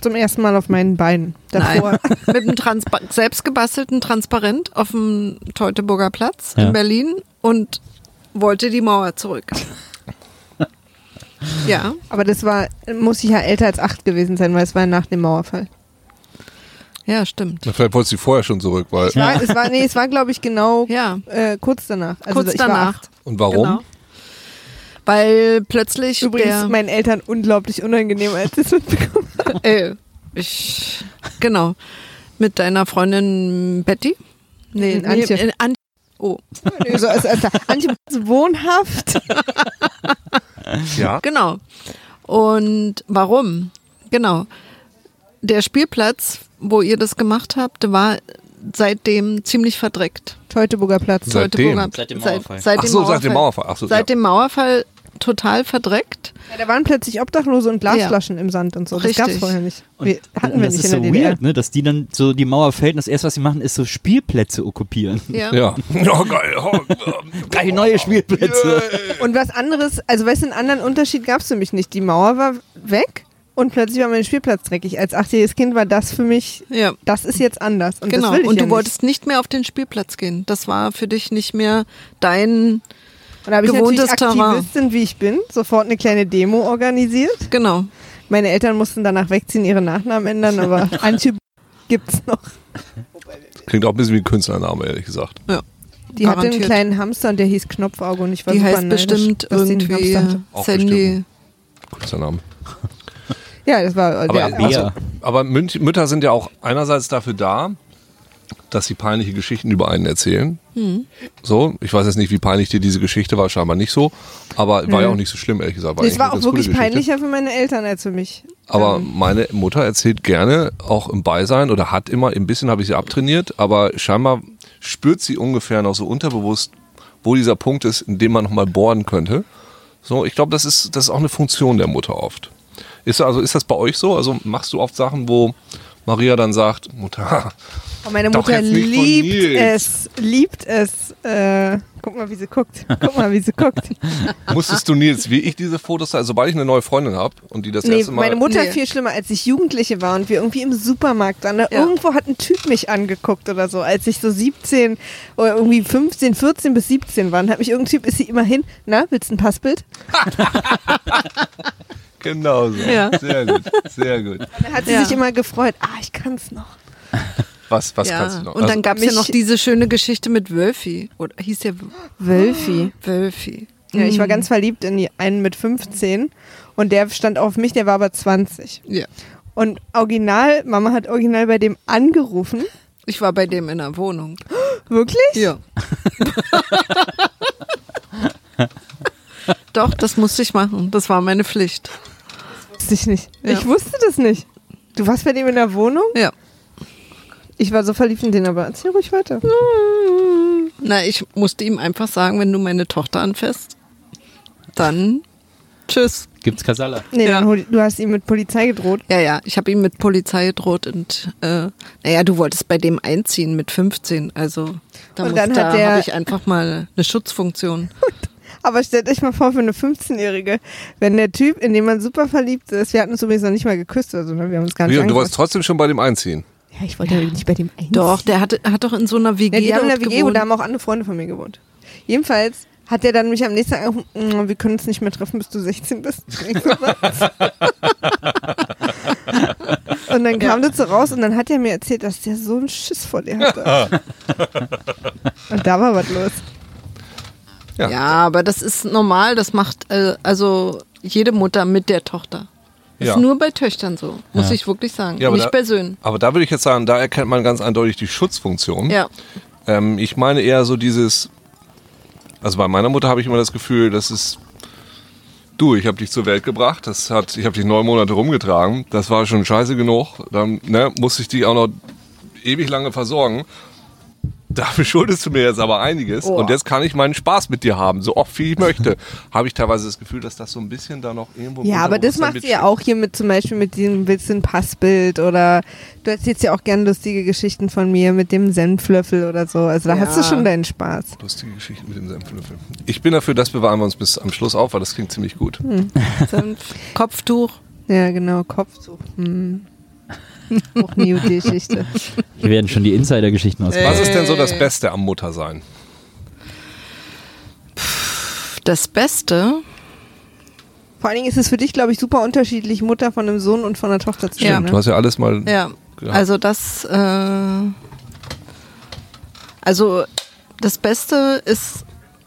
Zum ersten Mal auf meinen Beinen. Davor. mit einem Transpa selbst gebastelten Transparent auf dem Teutoburger Platz Ja. in Berlin und wollte die Mauer zurück. ja, Aber das war, muss ich ja älter als acht gewesen sein, weil es war nach dem Mauerfall. Ja, stimmt. Na, Vielleicht wolltest du vorher schon zurück. Weil, Es war, es war, nee, es war glaube ich genau Ja, äh, kurz danach. Also kurz ich war danach. acht. Und warum? Genau. Weil plötzlich Übrigens der, meinen Eltern unglaublich unangenehm, als sie es mitbekommen haben. Äh, ich, genau. Mit deiner Freundin Betty? Nee, Mit Antje. Nee, äh, Antje. Oh, Nee, so, also, also, Antje wohnhaft. Ja. genau. Und warum? Genau. Der Spielplatz, wo ihr das gemacht habt, war seitdem ziemlich verdreckt. Teutoburger Platz. Seitdem? Teutoburger- Seit dem seit- Mauerfall. Seit, Ach so, seit dem Mauerfall. Ach so, Seit ja. dem Mauerfall total verdreckt. Ja, da waren plötzlich Obdachlose und Glasflaschen im Sand und so. Das gab es vorher nicht. Und, Wir, hatten und wir das nicht ist in so der DDR. weird, ne, dass die dann so die Mauer fällt und das erste, was sie machen, ist so Spielplätze okkupieren. Ja. Ja. Oh, geil. Oh, Drei neue Spielplätze. Und was anderes, also weißt du, einen anderen Unterschied gab es für mich nicht. Die Mauer war weg und plötzlich war mein Spielplatz dreckig. Als achtjähriges Kind war das für mich, Ja. das ist jetzt anders. Und genau. das will ich und ja du wolltest nicht mehr auf den Spielplatz gehen. Das war für dich nicht mehr dein Und da habe ich Gewohntes natürlich Terrain. Aktivistin, wie ich bin, sofort eine kleine Demo organisiert. Genau. Meine Eltern mussten danach wegziehen, ihre Nachnamen ändern, aber Antje gibt's noch. Klingt auch ein bisschen wie ein Künstlername, ehrlich gesagt. Die hatte einen Garantiert. kleinen Hamster und der hieß Knopfauge und ich war Die super heißt neidisch, bestimmt irgendwie Hamster hatte. Auch Sandy. Künstlername. Ja, das war Aber, der also, aber Mütter sind ja auch einerseits dafür da, dass sie peinliche Geschichten über einen erzählen. Hm. So, ich weiß jetzt nicht, wie peinlich dir diese Geschichte war, scheinbar nicht so. Aber war ja auch nicht so schlimm, ehrlich gesagt. Eigentlich war auch wirklich peinlicher für meine Eltern als für mich. Aber Ähm, meine Mutter erzählt gerne, auch im Beisein, oder hat immer, ein bisschen habe ich sie abtrainiert, aber scheinbar spürt sie ungefähr noch so unterbewusst, wo dieser Punkt ist, in dem man nochmal bohren könnte. So, ich glaube, das ist, das ist auch eine Funktion der Mutter oft. Ist, also, ist das bei euch so? Also machst du oft Sachen, wo Maria dann sagt, Mutter, Und meine Mutter liebt es, liebt es. Äh, guck mal, wie sie guckt. Guck mal, wie sie guckt. musstest du Nils, wie ich diese Fotos, da- sobald ich eine neue Freundin habe und die das Nee, erste Mal... meine Mutter Nee. viel schlimmer, als ich Jugendliche war und wir irgendwie im Supermarkt waren. Da Ja. Irgendwo hat ein Typ mich angeguckt oder so, als ich so 17 oder irgendwie 15, 14 bis 17 war. Und hat mich irgendein Typ, ist sie immer hin, na, willst du ein Passbild? Genau so. Ja. Sehr gut, sehr gut. Da hat sie Ja. sich immer gefreut. Ah, ich kann's noch. Was, was ja. kannst du noch? Und dann Also- gab es ja noch diese schöne Geschichte mit Wölfi. Oder hieß der Wölfi. Wölfi. Ja, ich war Mhm. ganz verliebt in die, einen mit 15 und der stand auf mich, der war aber 20. Ja. Und original, Mama hat original bei dem angerufen. Ich war bei dem in der Wohnung. Wirklich? Ja. Doch, das musste ich machen. Das war meine Pflicht. Wusste ich nicht. Ja. Ich wusste das nicht. Du warst bei dem in der Wohnung? Ja. Ich war so verliebt in den, aber erzähl ruhig weiter. Na, ich musste ihm einfach sagen, wenn du meine Tochter anfasst, dann tschüss. Gibt's Kasala? Nee, Ja. dann hol, du hast ihm mit Polizei gedroht. Ja, ja, ich habe ihm mit Polizei gedroht und äh, naja, du wolltest bei dem einziehen mit 15, also da, Und muss- dann da hat der- habe ich einfach mal eine Schutzfunktion. Aber stellt euch mal vor, für eine 15-Jährige, wenn der Typ, in den man super verliebt ist, wir hatten uns übrigens noch nicht mal geküsst oder so, ne? wir haben uns gar nicht und du wolltest trotzdem schon bei dem einziehen. Ja, ich wollte ja nicht bei dem einziehen. Doch, der hatte, hat doch in so einer WG Ja, die haben in der WG und gewohnt. da haben auch andere Freunde von mir gewohnt. Jedenfalls hat er dann mich am nächsten Tag angerufen, "Mm, wir können uns nicht mehr treffen, bis du 16 bist. Und dann kam das so raus und dann hat er mir erzählt, dass der so einen Schiss vor dir hatte. und da war was los. Ja. Ja, aber das ist normal, das macht äh, also jede Mutter mit der Tochter. Ja. ist nur bei Töchtern so, muss Ja. ich wirklich sagen. Ja, Nicht da- bei Söhnen. Aber da würde ich jetzt sagen, da erkennt man ganz eindeutig die Schutzfunktion. Ja. Ähm, ich meine eher so dieses, also bei meiner Mutter habe ich immer das Gefühl, das ist, du, ich habe dich zur Welt gebracht, das hat, ich habe dich neun Monate rumgetragen, das war schon scheiße genug, dann ne, musste ich dich auch noch ewig lange versorgen. Dafür schuldest du mir jetzt aber einiges Oh. und jetzt kann ich meinen Spaß mit dir haben, so oft wie ich möchte. habe ich teilweise das Gefühl, dass das so ein bisschen da noch irgendwo Ja, aber das macht sie ja mitschwingt. auch hier mit zum Beispiel mit diesem ein Passbild oder du erzählst ja auch gern lustige Geschichten von mir mit dem Senflöffel oder so. Also da hast du Ja. schon deinen Spaß. Lustige Geschichte mit dem Senflöffel. Ich bin dafür, das bewahren wir uns bis am Schluss auf, weil das klingt ziemlich gut. Senf, Kopftuch. Ja, genau, Kopftuch. Hm. Auch eine Geschichte. Hier werden schon die Insider-Geschichten aus. Was ist denn so das Beste am Muttersein? Das Beste. Vor allen Dingen ist es für dich, glaube ich, super unterschiedlich, Mutter von einem Sohn und von einer Tochter zu Ja. sein. Du Ne? hast ja alles mal. Ja, Ja. also das, äh, also das Beste ist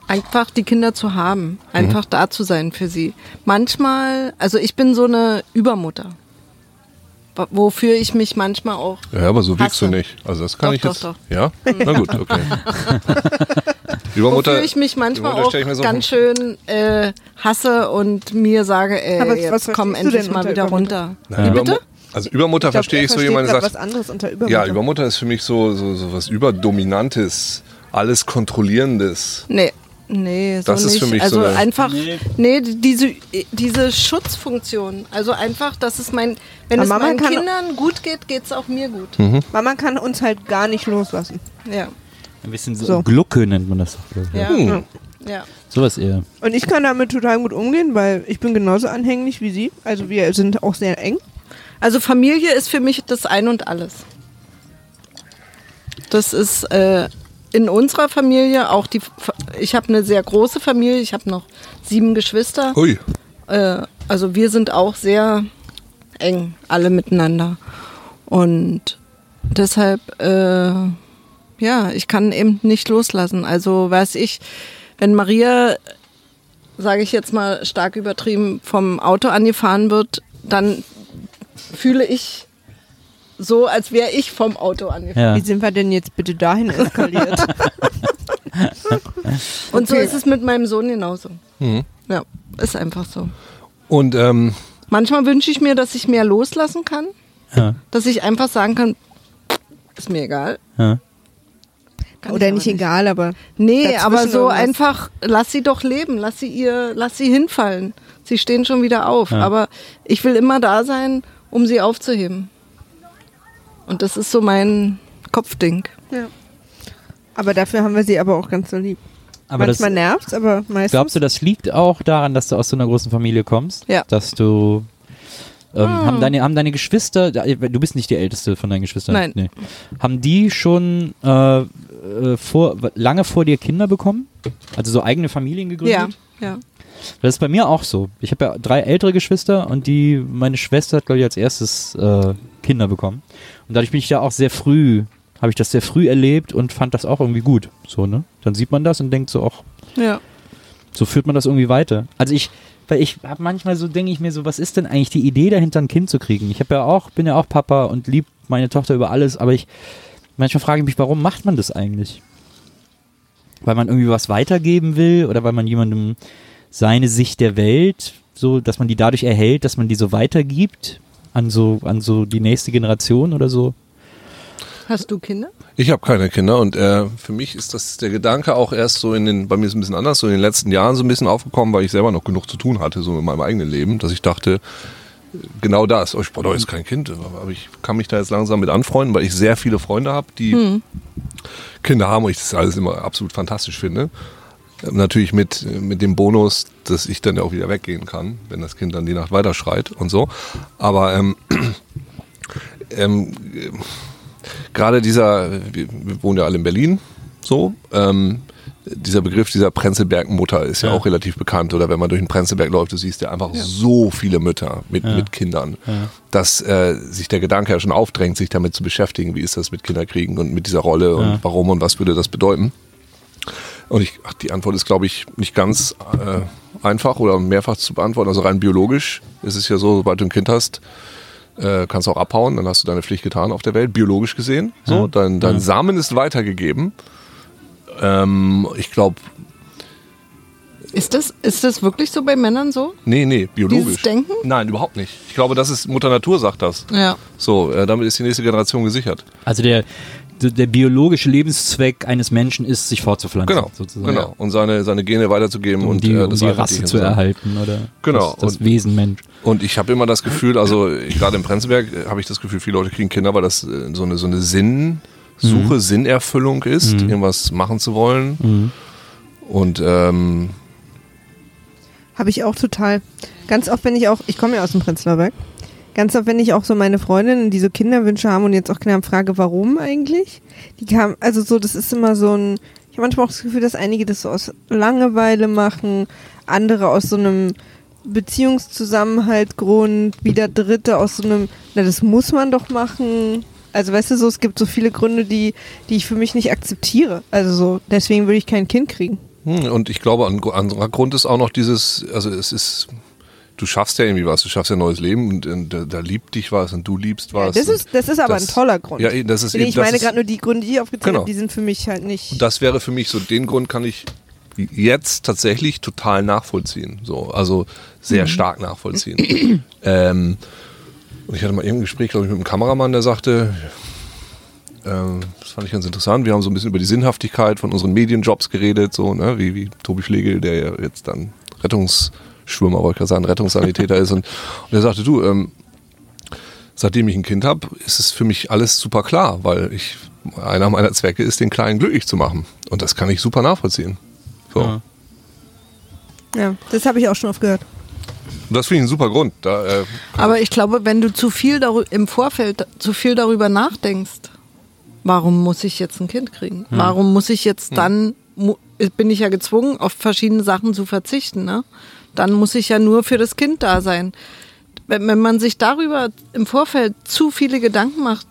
einfach die Kinder zu haben, einfach da zu sein für sie. Manchmal, also ich bin so eine Übermutter, wofür ich mich manchmal auch. Ja, aber so wirkst du nicht. Also das kann Doch, ich doch, jetzt. doch. Ja? Na gut, okay. Übermutter. Wofür ich mich manchmal auch stell ich mir so ganz schön äh, hasse und mir sage, ey, Aber jetzt komm endlich denn mal wieder runter. Na, Wie bitte? Also Übermutter Ich glaub, verstehe er ich so jemand, sagt. was anderes unter Übermutter. Ja, Übermutter ist für mich so, so, so was Überdominantes, alles Kontrollierendes. Nee. Nee, so Das ist nicht. für mich also so einfach, nee, diese, diese Schutzfunktion. Also einfach, dass es mein, wenn Aber es Mama meinen kann- Kindern gut geht, geht es auch mir gut. Hm. Mama kann uns halt gar nicht loslassen. Ja, Ein bisschen so, So. Glucke nennt man das ich. ja, Hm. ja. Sowas eher. Und ich kann damit total gut umgehen, weil ich bin genauso anhänglich wie sie. Also wir sind auch sehr eng. Also Familie ist für mich das Ein und Alles. Das ist, äh, in unserer Familie auch die. Ich habe eine sehr große Familie. Ich habe noch sieben Geschwister. Hui. Äh, also wir sind auch sehr eng alle miteinander. Und deshalb, äh, ja, ich kann eben nicht loslassen. Also weiß ich, wenn Maria, sage ich jetzt mal stark übertrieben, vom Auto angefahren wird, dann fühle ich so, als wäre ich vom Auto angefahren. Wie sind wir denn jetzt bitte dahin eskaliert? Und so ist es mit meinem Sohn genauso. Mhm. Ja, ist einfach so. Und ähm, Manchmal wünsche ich mir, dass ich mehr loslassen kann, Ja. dass ich einfach sagen kann, ist mir egal. Ja. Oder ich aber nicht egal, aber Nee, aber so irgendwas. einfach, lass sie doch leben, lass sie ihr, lass sie hinfallen. Sie stehen schon wieder auf. Ja. Aber ich will immer da sein, um sie aufzuheben. Und das ist so mein Kopfding. Ja. Aber dafür haben wir sie aber auch ganz so lieb. Aber das, Manchmal nervt's, aber meistens. glaubst du, das liegt auch daran, dass du aus so einer großen Familie kommst? Ja. Dass du. Ähm, haben, deine, haben deine Geschwister, du bist nicht die älteste von deinen Geschwistern? Nein. Nee. Haben die schon äh, äh, vor, lange vor dir Kinder bekommen? Also so eigene Familien gegründet? Ja, ja. Das ist bei mir auch so. Ich habe ja drei ältere Geschwister und die, meine Schwester hat, glaube ich, als erstes äh, Kinder bekommen. Und dadurch bin ich da auch sehr früh, habe ich das sehr früh erlebt und fand das auch irgendwie gut. So, ne? Dann sieht man das und denkt so, ach, Ja. so führt man das irgendwie weiter. Also ich, weil ich habe manchmal so, denke ich mir so, was ist denn eigentlich die Idee dahinter, ein Kind zu kriegen? Ich habe ja auch, bin ja auch Papa und lieb meine Tochter über alles, aber ich, manchmal frage ich mich, warum macht man das eigentlich? Weil man irgendwie was weitergeben will oder weil man jemandem seine Sicht der Welt, so, dass man die dadurch erhält, dass man die so weitergibt an so, an so die nächste Generation oder so? Hast du Kinder? Ich habe keine Kinder und äh, für mich ist das der Gedanke auch erst so in den, bei mir ist es ein bisschen anders, so in den letzten Jahren so ein bisschen aufgekommen, weil ich selber noch genug zu tun hatte, so in meinem eigenen Leben, dass ich dachte, genau das, oh, ich brauche doch jetzt kein Kind, aber ich kann mich da jetzt langsam mit anfreunden, weil ich sehr viele Freunde habe, die Kinder haben und ich das alles immer absolut fantastisch finde. Natürlich mit, mit dem Bonus, dass ich dann ja auch wieder weggehen kann, wenn das Kind dann die Nacht weiter schreit und so. Aber ähm, ähm, gerade dieser, wir, wir wohnen ja alle in Berlin, so, ähm, dieser Begriff dieser Prenzlberg-Mutter ist ja, Ja. auch relativ bekannt. Oder wenn man durch den Prenzlberg läuft, du siehst ja einfach so viele Mütter mit, Ja. mit Kindern, dass äh, sich der Gedanke ja schon aufdrängt, sich damit zu beschäftigen, wie ist das mit Kinderkriegen und mit dieser Rolle und Ja. warum und was würde das bedeuten. Und ich, ach, die Antwort ist, glaube ich, nicht ganz äh, einfach oder mehrfach zu beantworten. Also rein biologisch ist es ja so, sobald du ein Kind hast, äh, kannst du auch abhauen, dann hast du deine Pflicht getan auf der Welt, biologisch gesehen. So, Ja. dein, dein Ja. Samen ist weitergegeben. Ähm, ich glaube, Ist das, ist das wirklich so bei Männern so? nee, nee, biologisch. Dieses Denken? Nein, überhaupt nicht. Ich glaube, das ist Mutter Natur sagt das. Ja. So, äh, damit ist die nächste Generation gesichert. Also der, der, biologische Lebenszweck eines Menschen ist, sich fortzupflanzen. Genau, sozusagen. genau. Und seine, seine Gene weiterzugeben Um und die, äh, um das die Alpha Rasse zu sein. erhalten oder Genau, das, das und- Wesen Mensch. Und ich habe immer das Gefühl, also gerade im Prenzlberg äh, habe ich das Gefühl, viele Leute kriegen Kinder, weil das äh, so eine, so eine Sinnsuche, Sinnerfüllung ist, irgendwas machen zu wollen. Und ähm, Habe ich auch total. Ganz oft, wenn ich auch, ich komme ja aus dem Prenzlauer Berg, ganz oft, wenn ich auch so meine Freundinnen, die so Kinderwünsche haben und jetzt auch Kinder haben, frage, warum eigentlich? Die kamen, also so, das ist immer so ein, ich habe manchmal auch das Gefühl, dass einige das so aus Langeweile machen, andere aus so einem Beziehungszusammenhaltgrund, wieder Dritte aus so einem, na, das muss man doch machen. Also weißt du so, es gibt so viele Gründe, die, die ich für mich nicht akzeptiere. Also so, deswegen würde ich kein Kind kriegen. hm, und ich glaube, ein anderer Grund ist auch noch dieses, also es ist, du schaffst ja irgendwie was, du schaffst ja ein neues Leben und, äh, da, da liebt dich was und du liebst Ja, was. das, ist, das ist aber das- ein toller Grund. Ja, das ist eben, ich meine gerade nur die Gründe, die ich aufgezählt Genau. habe, die sind für mich halt nicht. Und das wäre für mich so, den Grund kann ich jetzt tatsächlich total nachvollziehen. So, also sehr stark nachvollziehen. ähm, und ich hatte mal eben ein Gespräch, glaube ich, mit einem Kameramann, der sagte, ähm, das fand ich ganz interessant, wir haben so ein bisschen über die Sinnhaftigkeit von unseren Medienjobs geredet, so, ne, wie, wie Tobi Schlegel, der ja jetzt dann Rettungsschwimmer, wollte ich gerade sagen, Rettungssanitäter ist. Und, und er sagte, du, ähm, seitdem ich ein Kind habe, ist es für mich alles super klar, weil ich einer meiner Zwecke ist, den Kleinen glücklich zu machen. Und das kann ich super nachvollziehen. So. Ja. Ja, das habe ich auch schon oft gehört. Das finde ich ein super Grund. Da, äh, Aber ich glaube, wenn du zu viel im Vorfeld zu viel darüber nachdenkst, warum muss ich jetzt ein Kind kriegen? Warum muss ich jetzt dann, mu- bin ich ja gezwungen, auf verschiedene Sachen zu verzichten, ne? Dann muss ich ja nur für das Kind da sein. Wenn, wenn man sich darüber im Vorfeld zu viele Gedanken macht,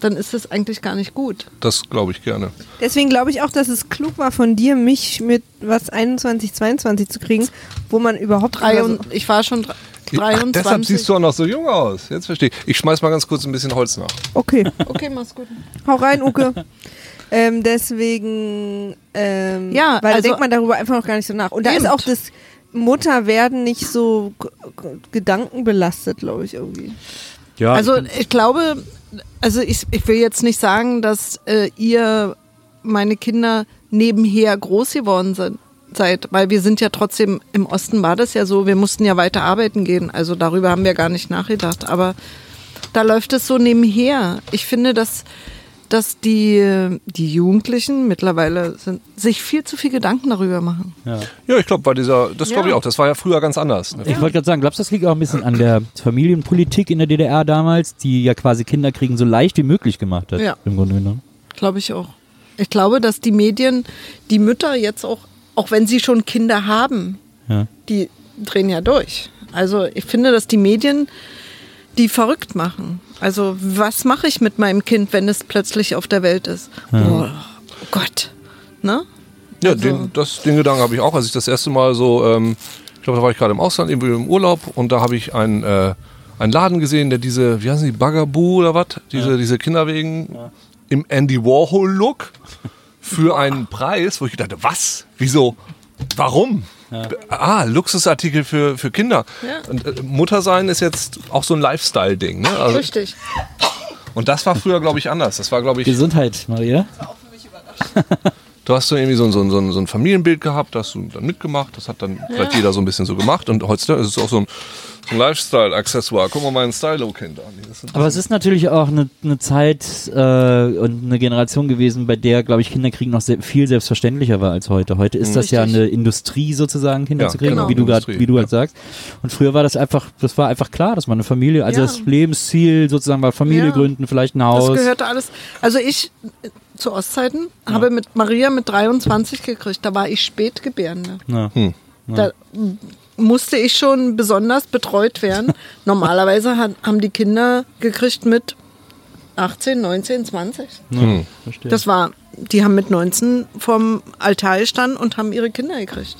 dann ist es eigentlich gar nicht gut. Das glaube ich gerne. Deswegen glaube ich auch, dass es klug war von dir, mich mit was 21, 22 zu kriegen, wo man überhaupt Drei und, ich war schon dre- Ach, 23. deshalb siehst du auch noch so jung aus. Jetzt verstehe ich. Ich schmeiß mal ganz kurz ein bisschen Holz nach. Okay, Okay, mach's gut. hau rein, Uke. ähm, deswegen, ähm, Ja, weil da also- denkt man darüber einfach noch gar nicht so nach. Und da Eben. ist auch das Mutterwerden nicht so gedankenbelastet, glaube ich, irgendwie. Ja, Also ich glaube, also ich, ich will jetzt nicht sagen, dass äh, ihr meine Kinder nebenher groß geworden sind, seid, weil wir sind ja trotzdem, im Osten war das ja so, wir mussten ja weiter arbeiten gehen, also darüber haben wir gar nicht nachgedacht, aber da läuft es so nebenher. Ich finde, dass, dass die, die Jugendlichen mittlerweile sind, sich viel zu viel Gedanken darüber machen. Ja, ich glaube, bei dieser, das glaube ich Ja. auch. Das war ja früher ganz anders. Ne? Ich wollte gerade sagen, glaubst du, das liegt auch ein bisschen an der Familienpolitik in der DDR damals, die ja quasi Kinderkriegen so leicht wie möglich gemacht hat, Ja. im Grunde genommen? Glaube ich auch. Ich glaube, dass die Medien, die Mütter jetzt auch, auch wenn sie schon Kinder haben, Ja. die drehen ja durch. Also ich finde, dass die Medien die verrückt machen. Also was mache ich mit meinem Kind, wenn es plötzlich auf der Welt ist? Oh, oh Gott. Ne? Ja, Also- den, das, den Gedanken habe ich auch, als ich das erste Mal so, ähm, ich glaube, da war ich gerade im Ausland, irgendwie im Urlaub und da habe ich einen, äh, einen Laden gesehen, der diese, wie heißen die, Bugaboo oder was? Diese, diese Kinderwegen im Andy Warhol-Look für einen Preis, wo ich dachte, was? Wieso? Warum? Ah, Luxusartikel für, für Kinder. Ja. Und äh, Muttersein ist jetzt auch so ein Lifestyle-Ding. Ne? Also, Richtig. und das war früher, glaube ich, anders. Das war, glaube ich, Gesundheit, Maria. Du hast so irgendwie so ein, so, ein, so, ein, so ein Familienbild gehabt, das hast du dann mitgemacht, das hat dann vielleicht jeder so ein bisschen so gemacht und heutzutage ist es auch so ein, so ein Lifestyle-Accessoire. Guck mal meinen Stylo-Kind an. Das sind- Aber es ist natürlich auch eine, eine Zeit äh, und eine Generation gewesen, bei der, glaube ich, Kinderkriegen noch sehr, viel selbstverständlicher war als heute. Heute ist das ja Richtig. eine Industrie sozusagen, Kinder Ja, zu kriegen, genau, wie du gerade, wie du ja. halt sagst. Und früher war das einfach, das war einfach klar, dass man eine Familie, also Ja. das Lebensziel sozusagen war Familie Ja. gründen, vielleicht ein Das Haus. gehörte alles. Also ich äh, zu Ostzeiten habe mit Maria mit 23 gekriegt. Da war ich Spätgebärende. Ja. Da m- musste ich schon besonders betreut werden. Normalerweise hat, haben die Kinder gekriegt mit 18, 19, 20. Verstehe. Das war, die haben mit 19 vorm Altar gestanden und haben ihre Kinder gekriegt.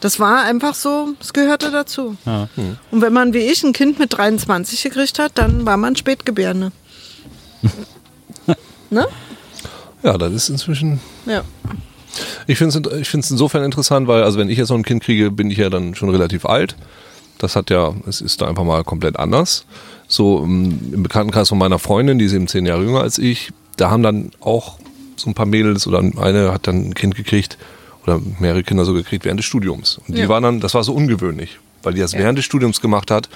Das war einfach so, es gehörte dazu. Ja. Und wenn man wie ich ein Kind mit 23 gekriegt hat, dann war man Spätgebärende. ne? Ja, das ist inzwischen. Ja. Ich finde es ich find's insofern interessant, weil, also wenn ich jetzt noch ein Kind kriege, bin ich ja dann schon relativ alt. Das hat ja, es ist da einfach mal komplett anders. So ähm, im Bekanntenkreis von meiner Freundin, die ist eben zehn Jahre jünger als ich, da haben dann auch so ein paar Mädels oder eine hat dann ein Kind gekriegt oder mehrere Kinder so gekriegt während des Studiums. Und die Ja. waren dann, das war so ungewöhnlich, weil die das während des Studiums gemacht hat.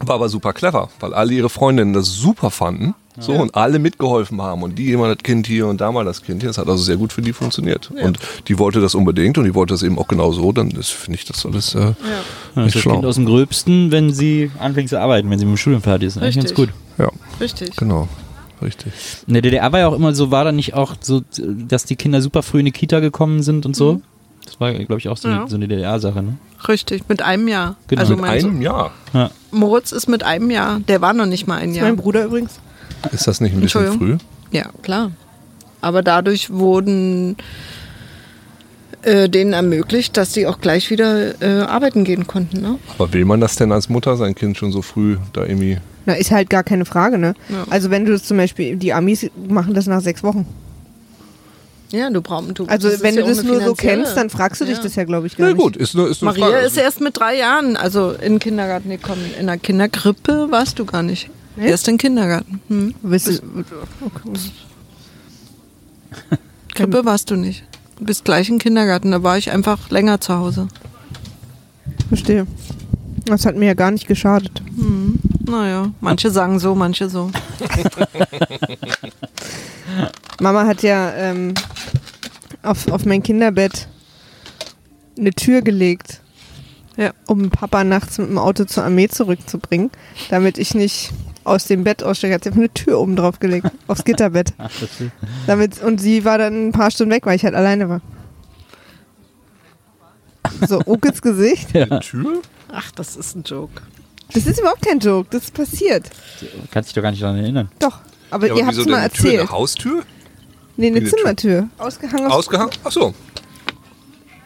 War aber super clever, weil alle ihre Freundinnen das super fanden. So, und alle mitgeholfen haben. Und die jemand das Kind hier und da mal das Kind hier. Das hat also sehr gut für die funktioniert. Und die wollte das unbedingt und die wollte das eben auch genau so. Dann ist, finde ich das alles äh, Ja, nicht ist das schlau. Kind aus dem Gröbsten, wenn sie anfängt zu arbeiten, wenn sie mit dem Studium fertig ist. Eigentlich ganz gut. Ja, Richtig. genau. Richtig. In der DDR war ja auch immer so, war da nicht auch so, dass die Kinder super früh in die Kita gekommen sind und so? Das war, glaube ich, auch so eine, Ja. so eine DDR-Sache, ne? Richtig, mit einem Jahr. Genau. Also Mit einem Jahr. Ja. so Moritz ist mit einem Jahr. Der war noch nicht mal ein Jahr. Mein Bruder übrigens. Ist das nicht ein bisschen früh? Ja, klar. Aber dadurch wurden äh, denen ermöglicht, dass sie auch gleich wieder äh, arbeiten gehen konnten. Ne? Aber will man das denn als Mutter, sein Kind schon so früh da irgendwie. Na, ist halt gar keine Frage, ne? Ja. Also wenn du das zum Beispiel, die Amis machen das nach sechs Wochen. Ja, du brauchst du. Also wenn ja du auch das nur so kennst, dann fragst du dich Ja. das ja, glaube ich, gar Na nicht. gut, ist nur, ist nur Maria Frage. ist erst mit drei Jahren, also in den Kindergarten gekommen. In der Kinderkrippe warst du gar nicht. Erst in den Kindergarten. Hm. Bist du, Krippe warst du nicht. Du bist gleich im Kindergarten. Da war ich einfach länger zu Hause. verstehe. Das hat mir ja gar nicht geschadet. Naja, manche sagen so, manche so. Mama hat ja ähm, auf, auf mein Kinderbett eine Tür gelegt, Ja. um Papa nachts mit dem Auto zur Armee zurückzubringen, damit ich nicht aus dem Bett aussteigen, hat sie einfach eine Tür oben drauf gelegt, aufs Gitterbett. Ach, das ist, Damit, und sie war dann ein paar Stunden weg, weil ich halt alleine war. So, Okels Gesicht. Eine Tür? Ach, das ist ein Joke. Das ist überhaupt kein Joke, das ist passiert. kannst dich doch gar nicht daran erinnern. Doch, aber Ja, ihr habt es mal eine Tür? erzählt. Eine Haustür? nee, eine eine Tür? Zimmertür. Ausgehangen, aufs- Ausgehangen? Ach so.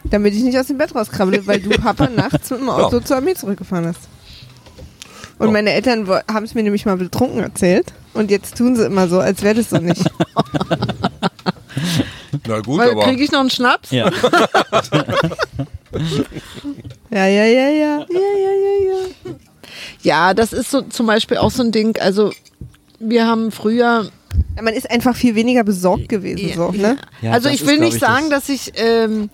damit ich nicht aus dem Bett rauskrabbele, weil du Papa nachts mit dem Auto Ja. zur Armee zurückgefahren hast. Und Ja. meine Eltern haben es mir nämlich mal betrunken erzählt. Und jetzt tun sie immer so, als wäre das so nicht. Na gut, Weil, aber kriege ich noch einen Schnaps? Ja. Ja, ja, ja, ja. Ja, ja, ja, ja. Ja, das ist so zum Beispiel auch so ein Ding. Also wir haben früher Man ist einfach viel weniger besorgt gewesen. So, ne? Ja, also ich ist, will glaub nicht ich, sagen, das- dass ich, ähm,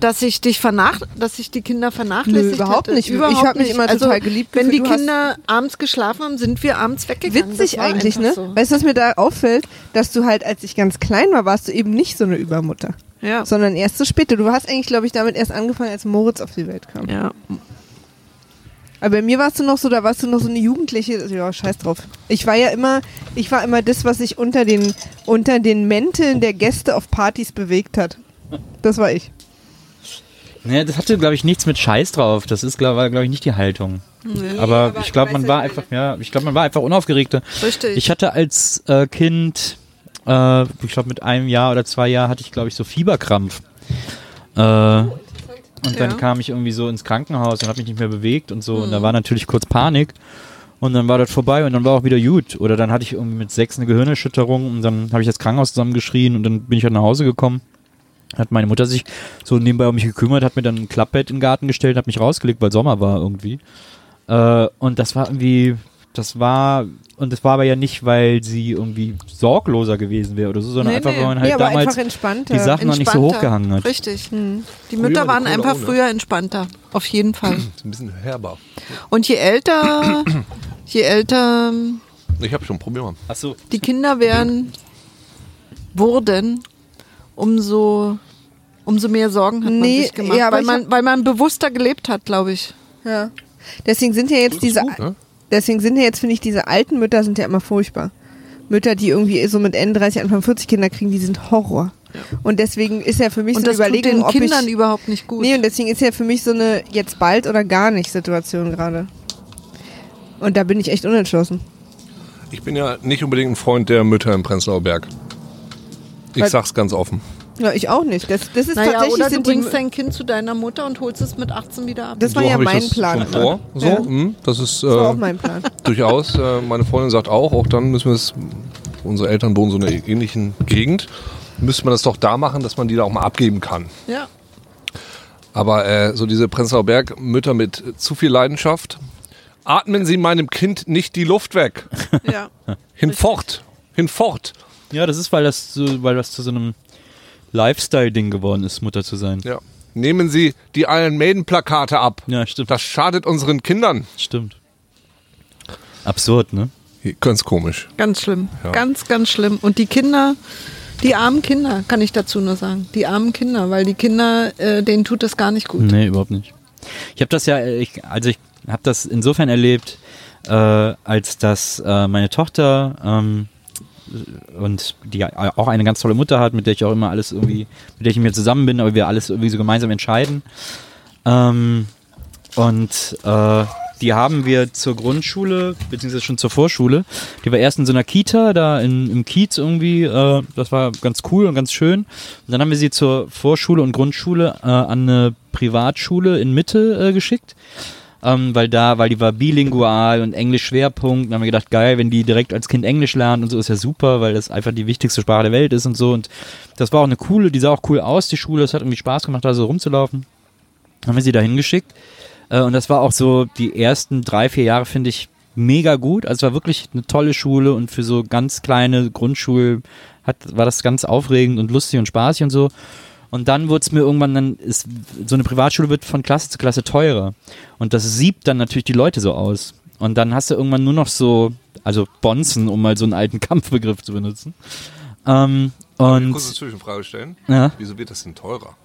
dass ich dich vernach, dass ich die Kinder vernachlässigt Nö, überhaupt hätte. nicht. Ich Überhaupt hab mich nicht. immer also, total geliebt Wenn die gefühlt. Du hast- Kinder abends geschlafen haben, sind wir abends weggegangen. Witzig eigentlich, ne? So. Weißt du, was mir da auffällt? Dass du halt, als ich ganz klein war, warst du eben nicht so eine Übermutter. Ja. Sondern erst so später. Du hast eigentlich, glaube ich, damit erst angefangen, als Moritz auf die Welt kam. ja. Aber bei mir warst du noch so, da warst du noch so eine Jugendliche, ja, scheiß drauf. Ich war ja immer, ich war immer das, was sich unter den, unter den Mänteln der Gäste auf Partys bewegt hat. Das war ich. Nee, das hatte, glaube ich, nichts mit Scheiß drauf. Das ist, glaube glaub ich, nicht die Haltung. aber, aber ich glaube, man war einfach, ja, ich glaube, man war einfach unaufgeregter. Richtig. Ich hatte als äh, Kind, äh, ich glaube, mit einem Jahr oder zwei Jahren hatte ich, glaube ich, so Fieberkrampf. Äh, und dann Ja. kam ich irgendwie so ins Krankenhaus und habe mich nicht mehr bewegt und so. Und da war natürlich kurz Panik. Und dann war das vorbei und dann war auch wieder gut. Oder dann hatte ich irgendwie mit sechs eine Gehirnerschütterung und dann habe ich das Krankenhaus zusammengeschrien und dann bin ich halt nach Hause gekommen. Hat meine Mutter sich so nebenbei um mich gekümmert, hat mir dann ein Klappbett in den Garten gestellt, hat mich rausgelegt, weil Sommer war irgendwie. Äh, und das war irgendwie, das war, und das war aber ja nicht, weil sie irgendwie sorgloser gewesen wäre oder so, sondern Nee, einfach, nee. weil man halt nee, damals einfach entspannter. die Sachen noch nicht so hochgehangen hat. Richtig. Hm. Die Mütter eine waren einfach Runde. früher entspannter. Auf jeden Fall. ist ein bisschen herber. Und je älter, je älter Ich habe schon Probleme. Achso. die Kinder werden, wurden, umso, umso mehr Sorgen hat man Nee, sich gemacht. ja, weil, man, weil man bewusster gelebt hat, glaube ich. Ja. Deswegen sind ja jetzt diese, gut, ne? Deswegen sind ja jetzt, finde ich, diese alten Mütter sind ja immer furchtbar. Mütter, die irgendwie so mit Ende 30, Anfang 40 Kinder kriegen, die sind Horror. Und deswegen ist ja für mich Und so eine tut Überlegung, den ob Kindern ich, überhaupt nicht gut. Nee, und deswegen ist ja für mich so eine jetzt bald oder gar nicht Situation gerade. Und da bin ich echt unentschlossen. Ich bin ja nicht unbedingt ein Freund der Mütter im Prenzlauer Berg. Ich Weil- sag's ganz offen. Ja, ich auch nicht. Das, das ist naja, tatsächlich oder du bringst dein Kind zu deiner Mutter und holst es mit 18 wieder ab. Das war so ja mein das Plan. Schon vor. So, Ja. mh, das ist das war auch äh, mein Plan. durchaus. Äh, meine Freundin sagt auch, auch dann müssen wir es. Unsere Eltern wohnen so in einer ähnlichen Gegend. Müsste man das doch da machen, dass man die da auch mal abgeben kann. ja. Aber äh, so diese Prenzlauer Berg Mütter mit zu viel Leidenschaft. Atmen Sie meinem Kind nicht die Luft weg. ja. Hinfort. Hinfort. Ja, das ist, weil das, so, weil das zu so einem Lifestyle-Ding geworden ist, Mutter zu sein. Ja. Nehmen Sie die Iron Maiden Plakate ab. Ja, stimmt. Das schadet unseren Kindern. Stimmt. Absurd, ne? Ganz komisch. Ganz schlimm. Ja. Ganz, ganz schlimm. Und die Kinder, die armen Kinder, kann ich dazu nur sagen. Die armen Kinder, weil die Kinder, äh, denen tut das gar nicht gut. Nee, überhaupt nicht. Ich habe das ja, äh, ich, also ich habe das insofern erlebt, äh, als dass äh, meine Tochter ähm, und die auch eine ganz tolle Mutter hat, mit der ich auch immer alles irgendwie, mit der ich mir zusammen bin, aber wir alles irgendwie so gemeinsam entscheiden. Ähm, und äh, die haben wir zur Grundschule, beziehungsweise schon zur Vorschule. Die war erst in so einer Kita, da in, im Kiez irgendwie. Äh, das war ganz cool und ganz schön. Und dann haben wir sie zur Vorschule und Grundschule äh, an eine Privatschule in Mitte äh, geschickt. Ähm, weil da, weil die war bilingual und Englisch Schwerpunkt. Dann haben wir gedacht, geil, wenn die direkt als Kind Englisch lernt und so ist ja super, weil das einfach die wichtigste Sprache der Welt ist und so. Und das war auch eine coole, die sah auch cool aus, die Schule. Es hat irgendwie Spaß gemacht, da so rumzulaufen. Haben wir sie da hingeschickt. Äh, und das war auch so die ersten drei, vier Jahre, finde ich, mega gut. Also es war wirklich eine tolle Schule und für so ganz kleine Grundschul hat, war das ganz aufregend und lustig und spaßig und so. Und dann wurde es mir irgendwann, dann ist so eine Privatschule wird von Klasse zu Klasse teurer. Und das siebt dann natürlich die Leute so aus. Und dann hast du irgendwann nur noch so, also Bonzen, um mal so einen alten Kampfbegriff zu benutzen. Ähm, Kurze und Zwischenfrage stellen. ja, Wieso wird das denn teurer?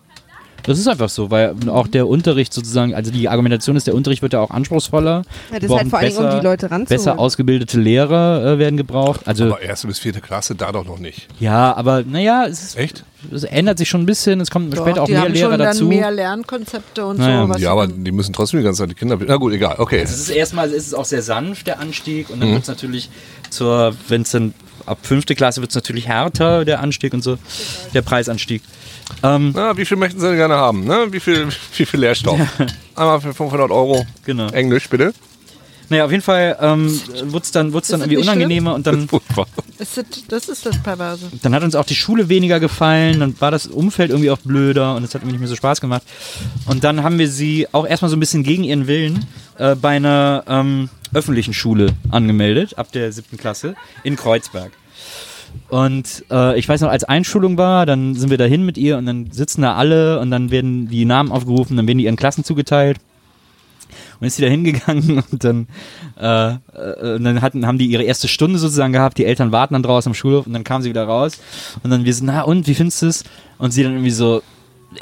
Das ist einfach so, weil auch der Unterricht sozusagen, also die Argumentation ist, der Unterricht wird ja auch anspruchsvoller. Ja, das ist halt vor allem, um besser- die Leute ranzuholen. Besser ausgebildete Lehrer äh, werden gebraucht. Also Aber erste bis vierte Klasse, da doch noch nicht. ja, aber naja, es, ist, Echt? es ändert sich schon ein bisschen. Es kommen Doch, später auch die mehr haben Lehrer schon dazu. dann mehr Lernkonzepte und Naja, so. Was Ja, aber die müssen trotzdem die ganze Zeit die Kinder. Na gut, egal. Okay. Es ist erstmal ist es auch sehr sanft, der Anstieg. Und dann Mhm. wird es natürlich zur, wenn es dann ab fünfte Klasse wird es natürlich härter, der Anstieg und so, der Preisanstieg. Ähm, Na, wie viel möchten Sie denn gerne haben? Ne? Wie, viel, wie viel Lehrstoff? Einmal für 500 Euro. Genau. Englisch, bitte. naja, auf jeden Fall ähm, wurde es dann, wurd's dann das irgendwie unangenehmer und dann, Furchtbar. Ist das, das ist das Perverse. dann hat uns auch die Schule weniger gefallen, dann war das Umfeld irgendwie auch blöder und es hat irgendwie nicht mehr so Spaß gemacht. Und dann haben wir sie auch erstmal so ein bisschen gegen ihren Willen äh, bei einer ähm, öffentlichen Schule angemeldet, ab der siebten Klasse in Kreuzberg. Und äh, ich weiß noch, als Einschulung war, dann sind wir dahin mit ihr und dann sitzen da alle und dann werden die Namen aufgerufen, dann werden die ihren Klassen zugeteilt. Und ist sie da hingegangen und dann, äh, äh, und dann hatten, haben die ihre erste Stunde sozusagen gehabt, die Eltern warten dann draußen am Schulhof und dann kam sie wieder raus und dann wir so, na und, wie findest du es? Und sie dann irgendwie so,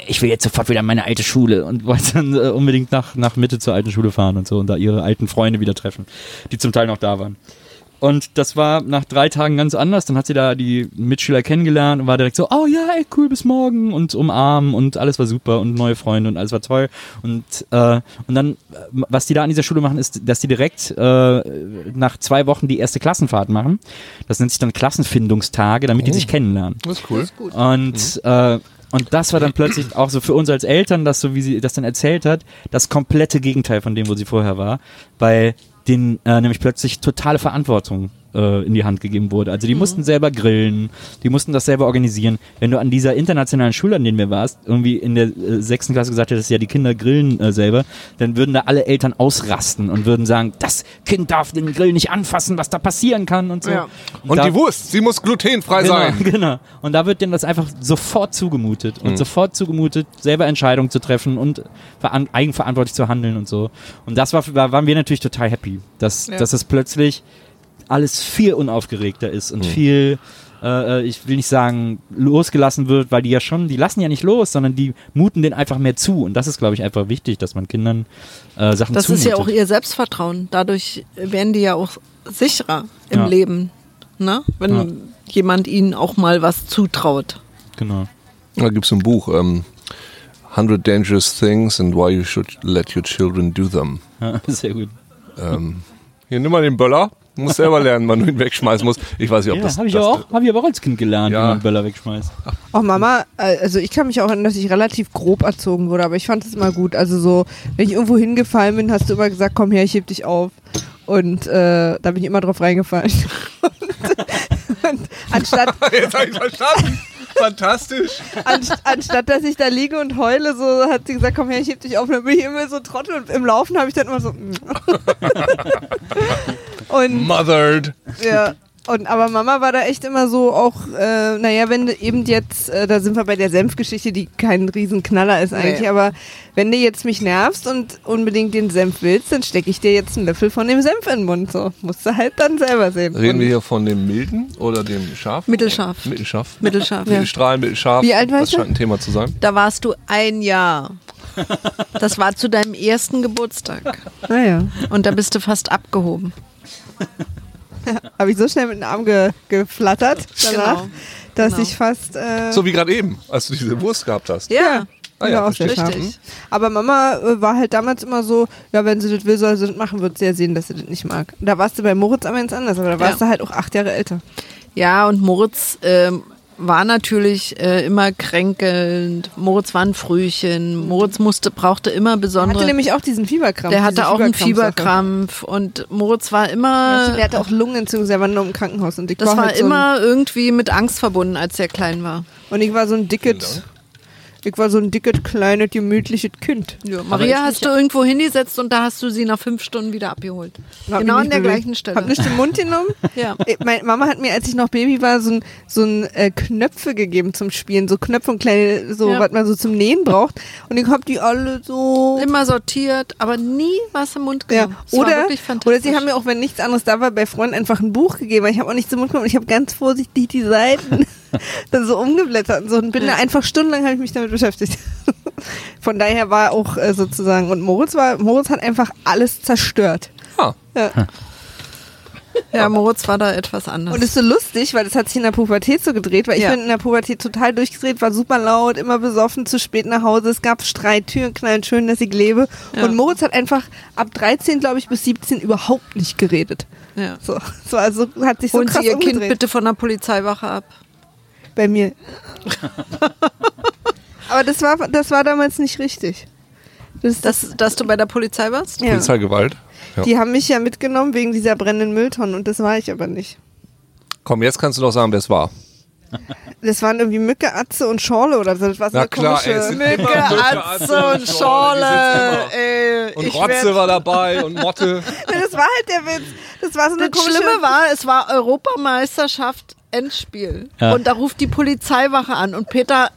ich will jetzt sofort wieder in meine alte Schule und wollte dann äh, unbedingt nach, nach Mitte zur alten Schule fahren und so und da ihre alten Freunde wieder treffen, die zum Teil noch da waren. Und das war nach drei Tagen ganz anders. Dann hat sie da die Mitschüler kennengelernt und war direkt so, oh ja, ey, cool, bis morgen und umarmen und alles war super und neue Freunde und alles war toll. Und, äh, und dann, äh, was die da an dieser Schule machen, ist, dass die direkt äh, nach zwei Wochen die erste Klassenfahrt machen. Das nennt sich dann Klassenfindungstage, damit die sich kennenlernen. Das ist cool. Und, äh, und das war dann plötzlich auch so für uns als Eltern, das so wie sie das dann erzählt hat, das komplette Gegenteil von dem, wo sie vorher war, weil denen äh, nämlich plötzlich totale Verantwortung äh, in die Hand gegeben wurde. Also die mussten selber grillen, die mussten das selber organisieren. Wenn du an dieser internationalen Schule, an denen wir warst, irgendwie in der äh, sechsten Klasse gesagt hättest, ja, die Kinder grillen äh, selber, dann würden da alle Eltern ausrasten und würden sagen, das Kind darf den Grill nicht anfassen, was da passieren kann und so. Ja. Und da- die Wurst, sie muss glutenfrei Genau, sein. genau. Und da wird denen das einfach sofort zugemutet Mhm. und sofort zugemutet, selber Entscheidungen zu treffen und veran eigenverantwortlich zu handeln und so. Und das war, war waren wir natürlich total happy, dass, Ja. dass es plötzlich alles viel unaufgeregter ist Mhm. und viel äh, ich will nicht sagen, losgelassen wird, weil die ja schon, die lassen ja nicht los, sondern die muten den einfach mehr zu. Und das ist, glaube ich, einfach wichtig, dass man Kindern äh, Sachen Das zumutet. ist ja auch ihr Selbstvertrauen. Dadurch werden die ja auch sicherer im Ja. Leben. Ne? Wenn Ja. jemand ihnen auch mal was zutraut. Genau. Da gibt es ein Buch, ähm, 100 Dangerous Things and Why You Should Let Your Children Do Them. Ja, sehr gut. Ähm, hier, nimm mal den Böller. Du musst selber lernen, wann du ihn wegschmeißen musst. Ich weiß nicht, ob Ja, das... habe ich, das auch- hab ich aber auch als Kind gelernt, Ja. wie man Böller wegschmeißt. Auch Mama, äh, also ich kann mich auch erinnern, dass ich relativ grob erzogen wurde, aber ich fand es immer gut. Also so, wenn ich irgendwo hingefallen bin, hast du immer gesagt, komm her, ich heb dich auf. Und äh, da bin ich immer drauf reingefallen. und, und anstatt, Jetzt hab ich verstanden. Fantastisch. anst, anstatt dass ich da liege und heule, so hat sie gesagt, komm her, ich heb dich auf. Und dann bin ich immer so trottel und im Laufen habe ich dann immer so. und Mothered. Ja. Und, aber Mama war da echt immer so auch, äh, naja, wenn du eben jetzt, äh, da sind wir bei der Senfgeschichte, die kein Riesenknaller ist eigentlich, Nee. aber wenn du jetzt mich nervst und unbedingt den Senf willst, dann stecke ich dir jetzt einen Löffel von dem Senf in den Mund. So, musst du halt dann selber sehen. Reden Und wir hier von dem milden oder dem scharf? Mittelscharf. Mittelscharf. Mittelscharf. Mittelstrahl, mittelscharf. Wie alt warst Das du? scheint ein Thema zu sein. Da warst du ein Jahr. Das war zu deinem ersten Geburtstag. Naja, Und da bist du fast abgehoben. habe ich so schnell mit dem Arm ge geflattert danach, Genau. dass Genau. ich fast. Äh, So wie gerade eben, als du diese Wurst gehabt hast. Ja, Ah ja, auch sehr verstehe. scharf. richtig. Aber Mama äh, war halt damals immer so, ja, wenn sie das will, soll sie das machen, wird sie ja sehen, dass sie das nicht mag. Da warst du bei Moritz aber ganz anders, aber da warst Ja. du halt auch acht Jahre älter. Ja, und Moritz ähm, war natürlich äh, immer kränkelnd. Moritz war ein Frühchen. Moritz musste, brauchte immer Er hatte besondere. nämlich auch diesen Fieberkrampf. der hatte auch einen. Fieberkrampf und Moritz war Ja, immer. stimmt, der hatte auch Lungenentzündung, der war nur im Krankenhaus. Und ich das war, war halt so immer irgendwie mit Angst verbunden, als er klein war. Und ich war so ein dickes, ich war so ein dickes, kleines, gemütliches Kind. Ja, Maria ich hast du irgendwo hingesetzt und da hast du sie nach fünf Stunden wieder abgeholt. Hab genau an der bewegt. gleichen Stelle. Hab nicht den Mund genommen. Ja. Äh, Meine Mama hat mir, als ich noch Baby war, so ein, so ein äh, Knöpfe gegeben zum Spielen. So Knöpfe und kleine, so, Ja. was man so zum Nähen braucht. Und ich hab die alle so. Immer sortiert, aber nie was im Mund Ja. genommen. War Oder, oder sie haben mir auch, wenn nichts anderes da war, bei Freunden einfach ein Buch gegeben. Ich habe auch nichts im Mund genommen und ich habe ganz vorsichtig die Seiten dann so umgeblättert und so und bin da einfach stundenlang habe ich mich damit beschäftigt. Von daher war auch äh, sozusagen und Moritz war Moritz hat einfach alles zerstört. Ah, Ja, Moritz war da etwas anders. Und ist so lustig, weil das hat sich in der Pubertät so gedreht, weil ich Ja. bin in der Pubertät total durchgedreht, war super laut, immer besoffen, zu spät nach Hause, es gab Streit, Türen knallen, schön, dass ich lebe. Ja. Und Moritz hat einfach ab 13, glaube ich, bis 17 überhaupt nicht geredet. ja. So, so also hat sich so Holen krass Sie Ihr Kind umgedreht bitte von der Polizeiwache ab. Bei mir. Aber das war, das war damals nicht richtig. Das, das, Dass, du bei der Polizei warst? ja. Polizeigewalt. Ja. Die haben mich ja mitgenommen wegen dieser brennenden Mülltonnen und das war ich aber nicht. Komm, jetzt kannst du doch sagen, wer es war. Das waren irgendwie Mücke, Atze und Schorle oder so. Das war so Na eine klar, komische ey, Mücke, Atze und Schorle. Ey, Und Rotze werd- war dabei und Motte. Das war halt der Witz. Das war so eine Das komische... Schlimme war, es war Europameisterschaft Endspiel. Ja. Und da ruft die Polizeiwache an und Peter,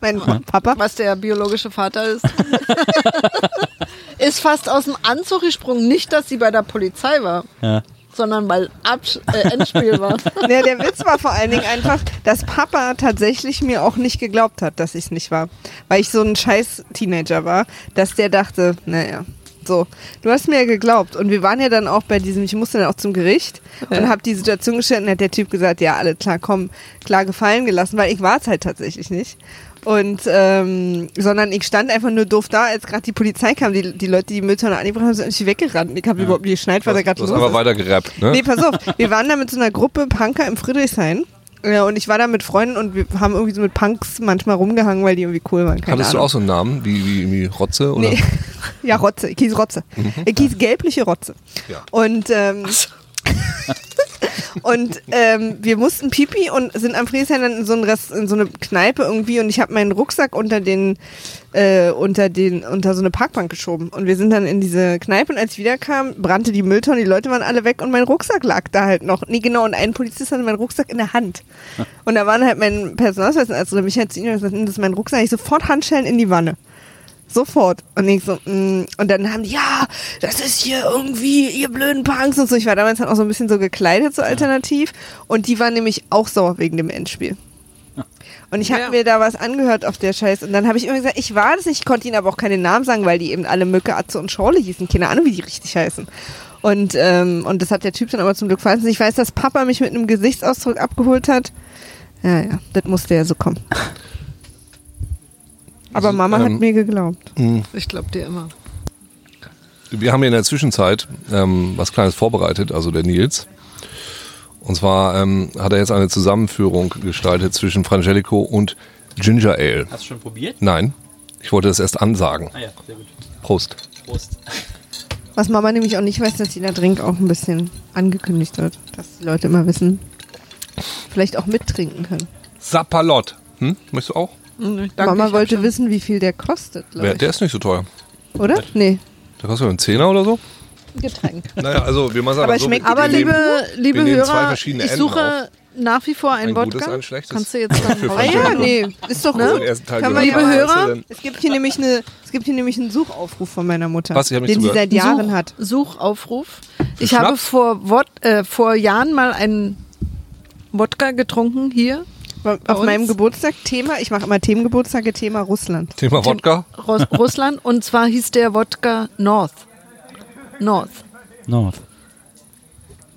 Mein Papa. was der biologische Vater ist, ist fast aus dem Anzug gesprungen. Nicht, dass sie bei der Polizei war, Ja. sondern weil Abs äh, Endspiel war. Ja, der Witz war vor allen Dingen einfach, dass Papa tatsächlich mir auch nicht geglaubt hat, dass ich es nicht war. Weil ich so ein scheiß Teenager war, dass der dachte, naja, so, du hast mir ja geglaubt. Und wir waren ja dann auch bei diesem, ich musste dann auch zum Gericht und habe die Situation gestellt und hat der Typ gesagt, ja, alle klar, komm, klar gefallen gelassen, weil ich war es halt tatsächlich nicht. Und ähm, sondern ich stand einfach nur doof da, als gerade die Polizei kam. Die, die Leute, die die Mülltonne angebracht haben, sind irgendwie weggerannt. Ich habe überhaupt nicht geschneit, was da gerade los aber ist. weiter gerappt, ne? Nee, pass auf. Wir waren da mit so einer Gruppe Punker im Friedrichshain. Ja, und ich war da mit Freunden und wir haben irgendwie so mit Punks manchmal rumgehangen, weil die irgendwie cool waren. Keine Hattest du Ahnung. auch so einen Namen, wie, wie, wie Rotze? Oder? Nee. Ja, Rotze. Ich hieß Rotze. Ich hieß gelbliche Rotze. Ja. Und, ähm, und ähm, wir mussten Pipi und sind am Friedrichshain dann in so, ein Rest, in so eine Kneipe irgendwie und ich habe meinen Rucksack unter den äh, unter den unter so eine Parkbank geschoben und wir sind dann in diese Kneipe und als ich wiederkam, brannte die Mülltonne, die Leute waren alle weg und mein Rucksack lag da halt noch. Nee, genau, und ein Polizist hatte meinen Rucksack in der Hand. Und da waren halt mein Personalausweis also mich hat zu ihm gesagt, das ist mein Rucksack, ich sofort Handschellen in die Wanne. Sofort. Und ich so, mm, und dann haben die, ja, das ist hier irgendwie, ihr blöden Punks und so. Ich war damals halt auch so ein bisschen so gekleidet, so alternativ. Und die waren nämlich auch sauer wegen dem Endspiel. Und ich habe Ja. mir da was angehört auf der Scheiß. Und dann habe ich immer gesagt, ich war das nicht, ich konnte ihnen aber auch keine Namen sagen, weil die eben alle Mücke, Atze und Schorle hießen. Keine Ahnung, wie die richtig heißen. Und, ähm, und das hat der Typ dann aber zum Glück verhalten. Ich weiß, dass Papa mich mit einem Gesichtsausdruck abgeholt hat. Ja, ja, das musste ja so kommen. Aber Also, Mama ähm, hat mir geglaubt. Ich glaube dir immer. Wir haben hier in der Zwischenzeit ähm, was Kleines vorbereitet, also der Nils. Und zwar ähm, hat er jetzt eine Zusammenführung gestaltet zwischen Frangelico und Ginger Ale. Hast du schon probiert? Nein, ich wollte das erst ansagen. Ah ja, sehr gut. Prost. Prost. Was Mama nämlich auch nicht weiß, dass jeder Drink auch ein bisschen angekündigt wird. Dass die Leute immer wissen, vielleicht auch mittrinken können. Sapalot. Hm? Möchtest du auch? Danke, Mama wollte wissen, wie viel der kostet, ich. der ist nicht so teuer. Oder? Nee. Der kostet einen Zehner oder so. Getränk. Naja, also wir machen es Aber einfach so. schmeckt Aber liebe, nehmen- liebe Hörer, ich Enden suche nach wie vor einen Ein Wodka. gutes, ein schlechtes. Kannst du jetzt dann Für Ah ja, nee, ist doch Teil Kann man. Liebe Hörer? Es gibt hier nämlich eine, es gibt hier nämlich einen Suchaufruf von meiner Mutter, Was? Den sie zugehört. seit Jahren Such, hat. Suchaufruf. Ich Schnaps? habe vor, Wod äh, vor Jahren mal einen Wodka getrunken hier. Auf uns? meinem Geburtstag Thema, ich mache immer Themengeburtstage, Thema Russland. Thema Wodka. Ros Russland. Und zwar hieß der Wodka North. North. North.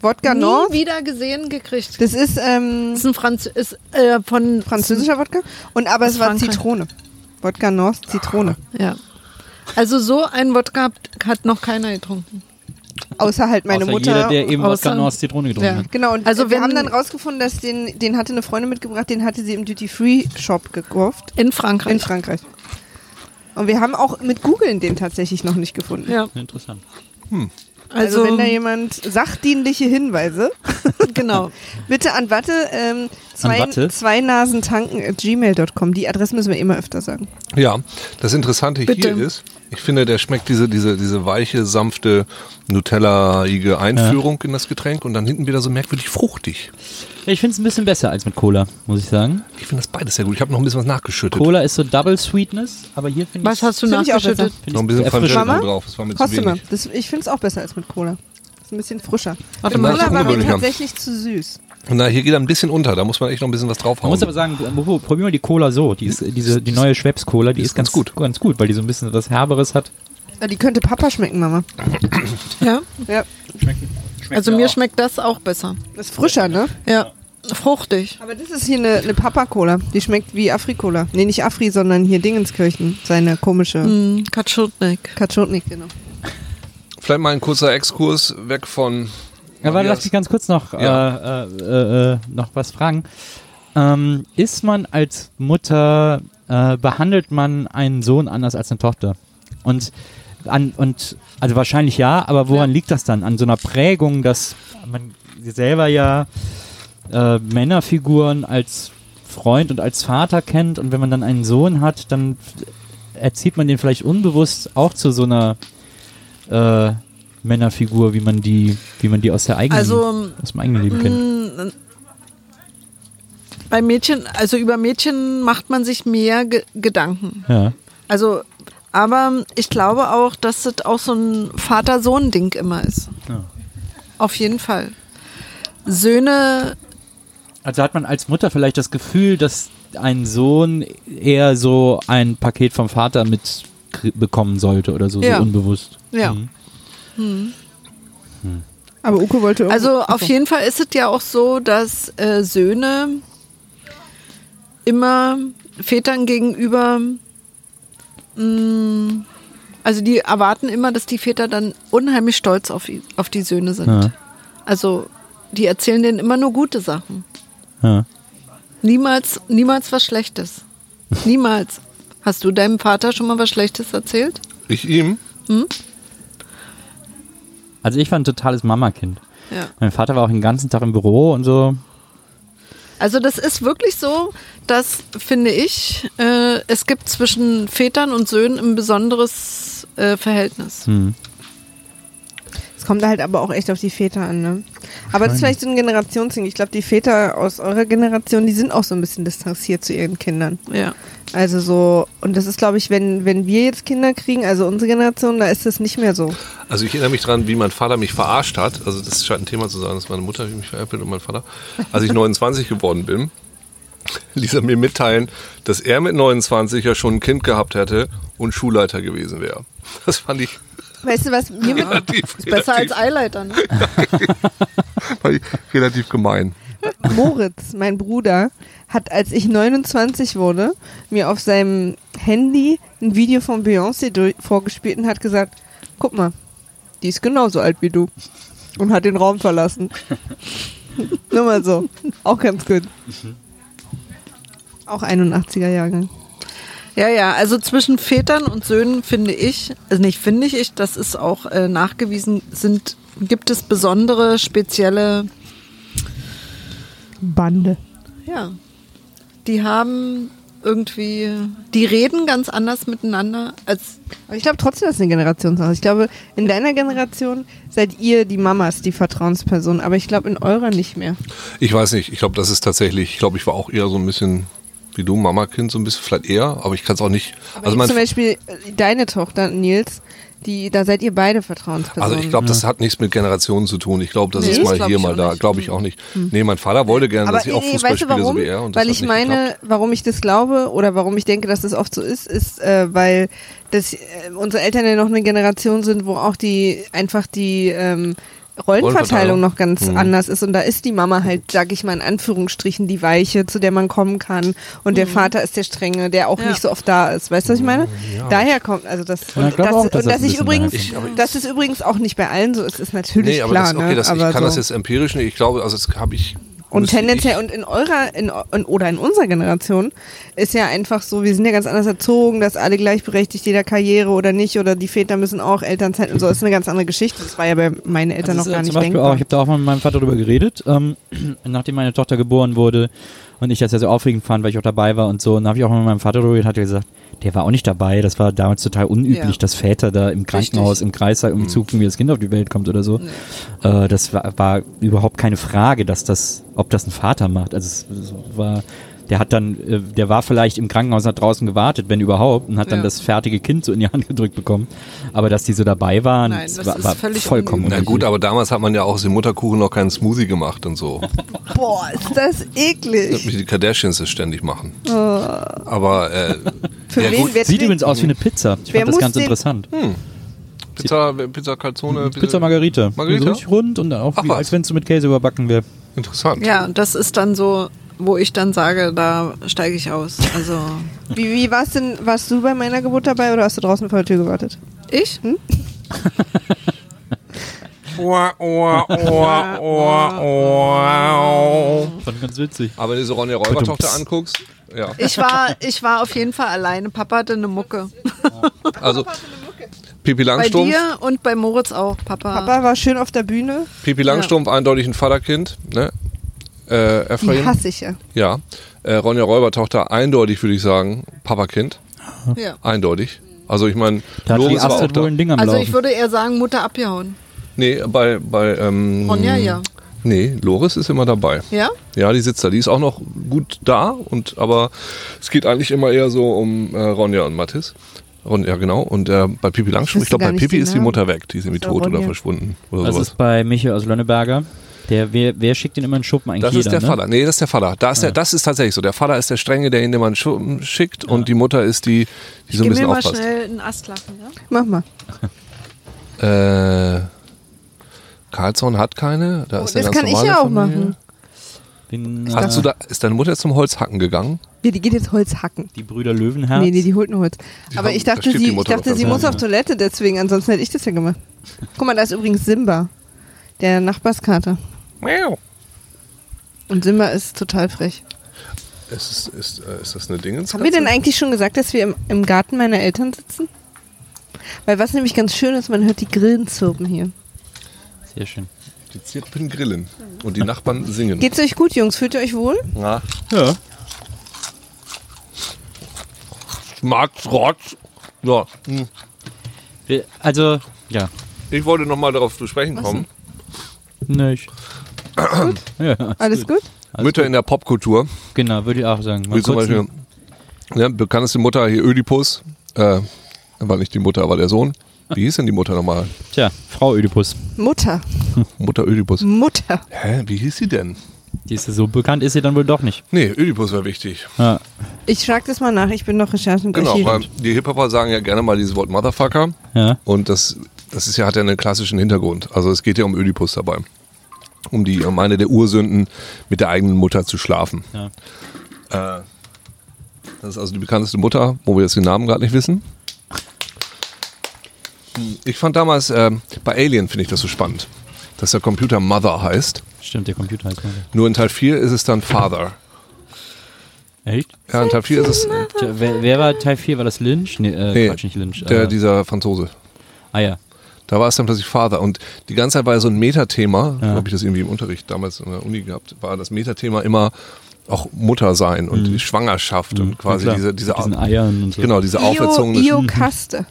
Wodka Nie North, wieder gesehen gekriegt. das ist ähm, Das ist ein Franz ist, äh, von französischer Wodka und aber es war Frankreich. Zitrone. Wodka North, Zitrone. Ja. Also so ein Wodka hat noch keiner getrunken. Außer halt meine Außer Mutter. jeder, der eben außer- Wodka North Zitrone getrunken Ja. hat. Genau, und Also wir haben dann rausgefunden, dass den, den hatte eine Freundin mitgebracht, den hatte sie im Duty-Free-Shop gekauft In Frankreich. in Frankreich. Und wir haben auch mit Googeln den tatsächlich noch nicht gefunden. ja. Interessant. Also, Also, wenn da jemand sachdienliche Hinweise, genau. bitte an Watte, ähm, zwei, Watte? zwei Nasen tanken at gmail.com. Die Adresse müssen wir immer öfter sagen. Ja, das Interessante Bitte. hier ist, ich finde, der schmeckt diese, diese, diese weiche, sanfte, Nutella-ige Einführung in das Getränk und dann hinten wieder so merkwürdig fruchtig. Ich finde es ein bisschen besser als mit Cola, muss ich sagen. Ich finde das beides sehr gut. Ich habe noch ein bisschen was nachgeschüttet. Cola ist so Double Sweetness, aber hier finde ich Was hast du Finde ich auch nachgeschüttet? noch ein bisschen Mama? drauf. Das war mir zu Koste mal. wenig. Das, ich finde es auch besser als mit Cola. Ist ein bisschen frischer. Mit das Cola war mir ja. tatsächlich zu süß. Na, hier geht er ein bisschen unter, da muss man echt noch ein bisschen was Man draufhauen. muss aber sagen, prob- probier mal die Cola so. Die ist, diese, die neue Schweppes Cola, die, ist ganz gut. Ganz gut, weil die so ein bisschen was Herberes hat. Ja, die könnte Papa schmecken, Mama. Ja. Ja. Also mir schmeckt das auch besser. Das ist frischer, ne? Ja. Fruchtig. Aber das ist hier eine, eine Papa-Cola. Die schmeckt wie Afri-Cola. Nee, nicht Afri, sondern hier Dingenskirchen. Seine komische Mm, Katschutnik. Katschotnik, genau. Vielleicht mal ein kurzer Exkurs weg von. Ja, aber lass mich ganz kurz noch, Ja. äh, äh, äh, noch was fragen. Ähm, ist man als Mutter, äh, behandelt man einen Sohn anders als eine Tochter? Und, an, und also wahrscheinlich ja, aber woran liegt das dann? An so einer Prägung, dass man selber ja äh, Männerfiguren als Freund und als Vater kennt und wenn man dann einen Sohn hat, dann erzieht man den vielleicht unbewusst auch zu so einer äh, Männerfigur, wie man die, wie man die aus der eigenen, Also, aus dem eigenen Leben kennt. Mm, Bei Mädchen, also über Mädchen macht man sich mehr ge Gedanken. Ja. Also, aber ich glaube auch, dass das auch so ein Vater-Sohn-Ding immer ist. Ja. Auf jeden Fall. Söhne, Also hat man als Mutter vielleicht das Gefühl, dass ein Sohn eher so ein Paket vom Vater mit bekommen sollte oder so, Ja. so unbewusst. ja. Mhm. Aber Uke wollte Also auf jeden Fall ist es ja auch so, dass äh, Söhne immer Vätern gegenüber, mh, also die erwarten immer, dass die Väter dann unheimlich stolz auf, auf die Söhne sind. Ja. Also die erzählen denen immer nur gute Sachen. Ja. Niemals, niemals was Schlechtes. Niemals. Hast du deinem Vater schon mal was Schlechtes erzählt? Ich ihm? Also ich war ein totales Mamakind. Ja. Mein Vater war auch den ganzen Tag im Büro und so. Also das ist wirklich so, dass, finde ich, äh, es gibt zwischen Vätern und Söhnen ein besonderes äh, Verhältnis. Hm. Es kommt halt aber auch echt auf die Väter an, ne? Aber das ist vielleicht so ein Generationsding. Ich glaube, die Väter aus eurer Generation, die sind auch so ein bisschen distanziert zu ihren Kindern. Ja. Also so, und das ist, glaube ich, wenn, wenn wir jetzt Kinder kriegen, also unsere Generation, da ist das nicht mehr so. Also ich erinnere mich dran, wie mein Vater mich verarscht hat. Also das scheint ein Thema zu sein, dass meine Mutter mich veräppelt und mein Vater. Als ich 29 geworden bin, ließ er mir mitteilen, dass er mit 29 ja schon ein Kind gehabt hätte und Schulleiter gewesen wäre. Das fand ich Weißt du was? Mir mit, relativ, Besser als relativ, Eileiter, ne? fand ich relativ gemein. Moritz, mein Bruder, hat, als ich 29 wurde, mir auf seinem Handy ein Video von Beyoncé vorgespielt und hat gesagt, guck mal, die ist genauso alt wie du. Und hat den Raum verlassen. Nur mal so. Auch ganz gut. Auch 81er Jahrgang. Ja, ja, also zwischen Vätern und Söhnen finde ich, also nicht finde ich, ich, das ist auch äh, nachgewiesen, sind, gibt es besondere, spezielle, Bande. ja, die haben irgendwie, die reden ganz anders miteinander als, Aber ich glaube trotzdem, das ist eine Generationssache. Ich glaube, in deiner Generation seid ihr die Mamas, die Vertrauensperson, aber ich glaube in eurer nicht mehr. Ich weiß nicht, ich glaube, das ist tatsächlich, ich glaube, ich war auch eher so ein bisschen wie du, Mama-Kind, so ein bisschen, vielleicht eher, aber ich kann es auch nicht. Aber also zum Beispiel äh, deine Tochter, Nils, die, da seid ihr beide Vertrauenspersonen. also ich glaube, das hat nichts mit Generationen zu tun. Ich glaube, das Nee, ist mal hier, mal da. Glaube ich auch nicht. Nee, mein Vater wollte gerne, aber dass ich auch Fußball weißt du spiele, warum? so wie er. Und weil ich meine, geklappt. warum ich das glaube oder warum ich denke, dass das oft so ist, ist, äh, weil das, äh, unsere Eltern ja noch eine Generation sind, wo auch die einfach die ähm, Rollenverteilung noch ganz Mhm. anders ist und da ist die Mama halt, sag ich mal in Anführungsstrichen, die Weiche, zu der man kommen kann und der Vater ist der Strenge, der auch Ja. nicht so oft da ist. Weißt du, was ich meine? Daher kommt, also das, Ja, ich und, das, auch, dass und das ich übrigens. Ich- dass es übrigens auch nicht bei allen so ist, ist natürlich Nee, aber klar. das, okay, ne? das, ich aber kann so. das jetzt empirisch nicht. Ich glaube, also das habe ich. Und tendenziell, und in eurer, in, in, oder in unserer Generation ist ja einfach so, wir sind ja ganz anders erzogen, dass alle gleichberechtigt, jeder Karriere oder nicht, oder die Väter müssen auch Elternzeit und so, das ist eine ganz andere Geschichte. Das war ja bei meinen Eltern Das noch ist, gar nicht Beispiel denkbar. Auch, ich habe da auch mal mit meinem Vater drüber geredet, ähm, nachdem meine Tochter geboren wurde und ich das ja so aufregend fand, weil ich auch dabei war und so. Und dann habe ich auch mal mit meinem Vater drüber geredet, hat er gesagt, der war auch nicht dabei. Das war damals total unüblich, Ja. dass Väter da im Krankenhaus, im Kreissaal irgendwie zugucken, wie das Kind auf die Welt kommt oder so. Äh, das war, war überhaupt keine Frage, dass das, ob das ein Vater macht. Also es, es war Der hat dann, äh, der war vielleicht im Krankenhaus hat draußen gewartet, wenn überhaupt, und hat dann Ja. das fertige Kind so in die Hand gedrückt bekommen. Aber dass die so dabei waren, Nein, das das war, ist war völlig vollkommen Na gut, aber damals hat man ja auch aus dem Mutterkuchen noch keinen Smoothie gemacht und so. Boah, ist das eklig. Wie die Kardashians es ständig machen. Aber äh, Für ja, wen gut, wird Sieht übrigens aus wie eine Pizza. Ich Wer fand das ganz interessant. Pizza, Pizza Calzone, Pizza Margarita. Margarita? So rund und auch Ach wie, als wenn es so mit Käse überbacken wäre. Interessant. Ja, und das ist dann so, wo ich dann sage, da steige ich aus. Also Wie, wie war's denn? Warst du bei meiner Geburt dabei oder hast du draußen vor der Tür gewartet? ich? Hm? Fand ganz witzig. Aber wenn du so Ronja Räubertochter anguckst, ja. Ich war, ich war auf jeden Fall alleine. Papa hatte eine Mucke. Also Pipi Bei Langstrumpf, dir und bei Moritz auch, Papa. Papa war schön auf der Bühne. Pipi Langstrumpf eindeutig ein Vaterkind, ne? Äh, Die Ephraim, hasse ich ja. ja. Äh, Ronja Räubertochter eindeutig würde ich sagen, Papakind, Ja. eindeutig. Also ich meine, die Loris war auch da. ein Ding am Also Laufen. ich würde eher sagen, Mutter abgehauen. Nee, bei bei ähm, Ronja, ja. Nee, Loris ist immer dabei. Ja? Ja, die sitzt da. Die ist auch noch gut da, und aber es geht eigentlich immer eher so um äh, Ronja und Mathis. Ron, ja, genau. Und äh, bei Pipi Langstrumpf, ich glaube, bei Pipi ist die. Mutter weg. Die ist irgendwie tot oder Ronja. verschwunden oder Das sowas. ist bei Michael aus Lönneberger. Der, wer, wer schickt den immer in Schuppen? Eigentlich Das jeder, ist der ne? Vater. Nee, das ist der Vater. Da ist der, das ist tatsächlich so. Der Vater ist der Strenge, der ihn immer in Schuppen schickt und die Mutter ist die, die so ein Gib mir bisschen mal aufpasst. schnell einen Astlachen, ja? Mach mal. Äh, Karlsson hat keine. Da Oh, ist das kann ich ja auch Familie. machen. Bin, Hast äh, du da, ist deine Mutter jetzt zum Holzhacken gegangen? Ja, die geht jetzt Holz hacken. die Brüder Löwenherz? Nee, nee, die holt nur Holz. Aber haben- ich da dachte, die sie, ich dachte, sie muss auf Toilette, deswegen, ansonsten hätte ich das ja gemacht. Guck mal, da ist übrigens Simba, der Nachbarskater. Miau. Und Simba ist total frech. Ist, ist, ist, äh, ist das eine Dingens? Haben wir denn eigentlich schon gesagt, dass wir im, im Garten meiner Eltern sitzen? Weil was nämlich ganz schön ist, man hört die Grillen zirpen hier. Sehr schön. Die Zirpen grillen und die Nachbarn singen. Geht's euch gut, Jungs? Fühlt ihr euch wohl? Ja. Ja. Schmeckt Rotz. Ja. hm. Also, ja. Ich wollte nochmal darauf zu sprechen kommen. Nicht. ja, Alles gut? Alles Mütter gut. in der Popkultur. Genau, würde ich auch sagen. Mal Wie zum Beispiel, ja, bekannteste Mutter hier Ödipus. Äh, war nicht die Mutter, aber der Sohn. Wie hieß denn die Mutter nochmal? Tja, Frau Ödipus. Mutter. Mutter Ödipus. Mutter. Hä, wie hieß sie denn? Die ist so bekannt, ist sie dann wohl doch nicht. Nee, Ödipus war wichtig. Ja. Ich frag das mal nach, ich bin noch Recherchen Genau, weil die Hip-Hopper sagen ja gerne mal dieses Wort Motherfucker. ja. Und das, das ist ja, hat ja einen klassischen Hintergrund. Also es geht ja um Ödipus dabei. Um die, um eine der Ursünden, mit der eigenen Mutter zu schlafen. Ja. Äh, das ist also die bekannteste Mutter, wo wir jetzt den Namen gerade nicht wissen. Hm, Ich fand damals, äh, bei Alien finde ich das so spannend, dass der Computer Mother heißt. Stimmt, der Computer heißt Mother. Nur in Teil 4 ist es dann Father. Echt? Ja, in Teil 4 ist es wer, wer war Teil 4? War das Lynch? Nee, äh, Nee, Quatsch, nicht Lynch. der, äh, dieser Franzose. ah ja. Da war es dann plötzlich Father. Und die ganze Zeit war ja so ein Metathema, Ja. habe ich das irgendwie im Unterricht damals in der Uni gehabt, war das Metathema immer auch Mutter sein und die Schwangerschaft und quasi Mhm. Ja, diese, diese, diesen Eiern und so. genau, diese Io, Iokaste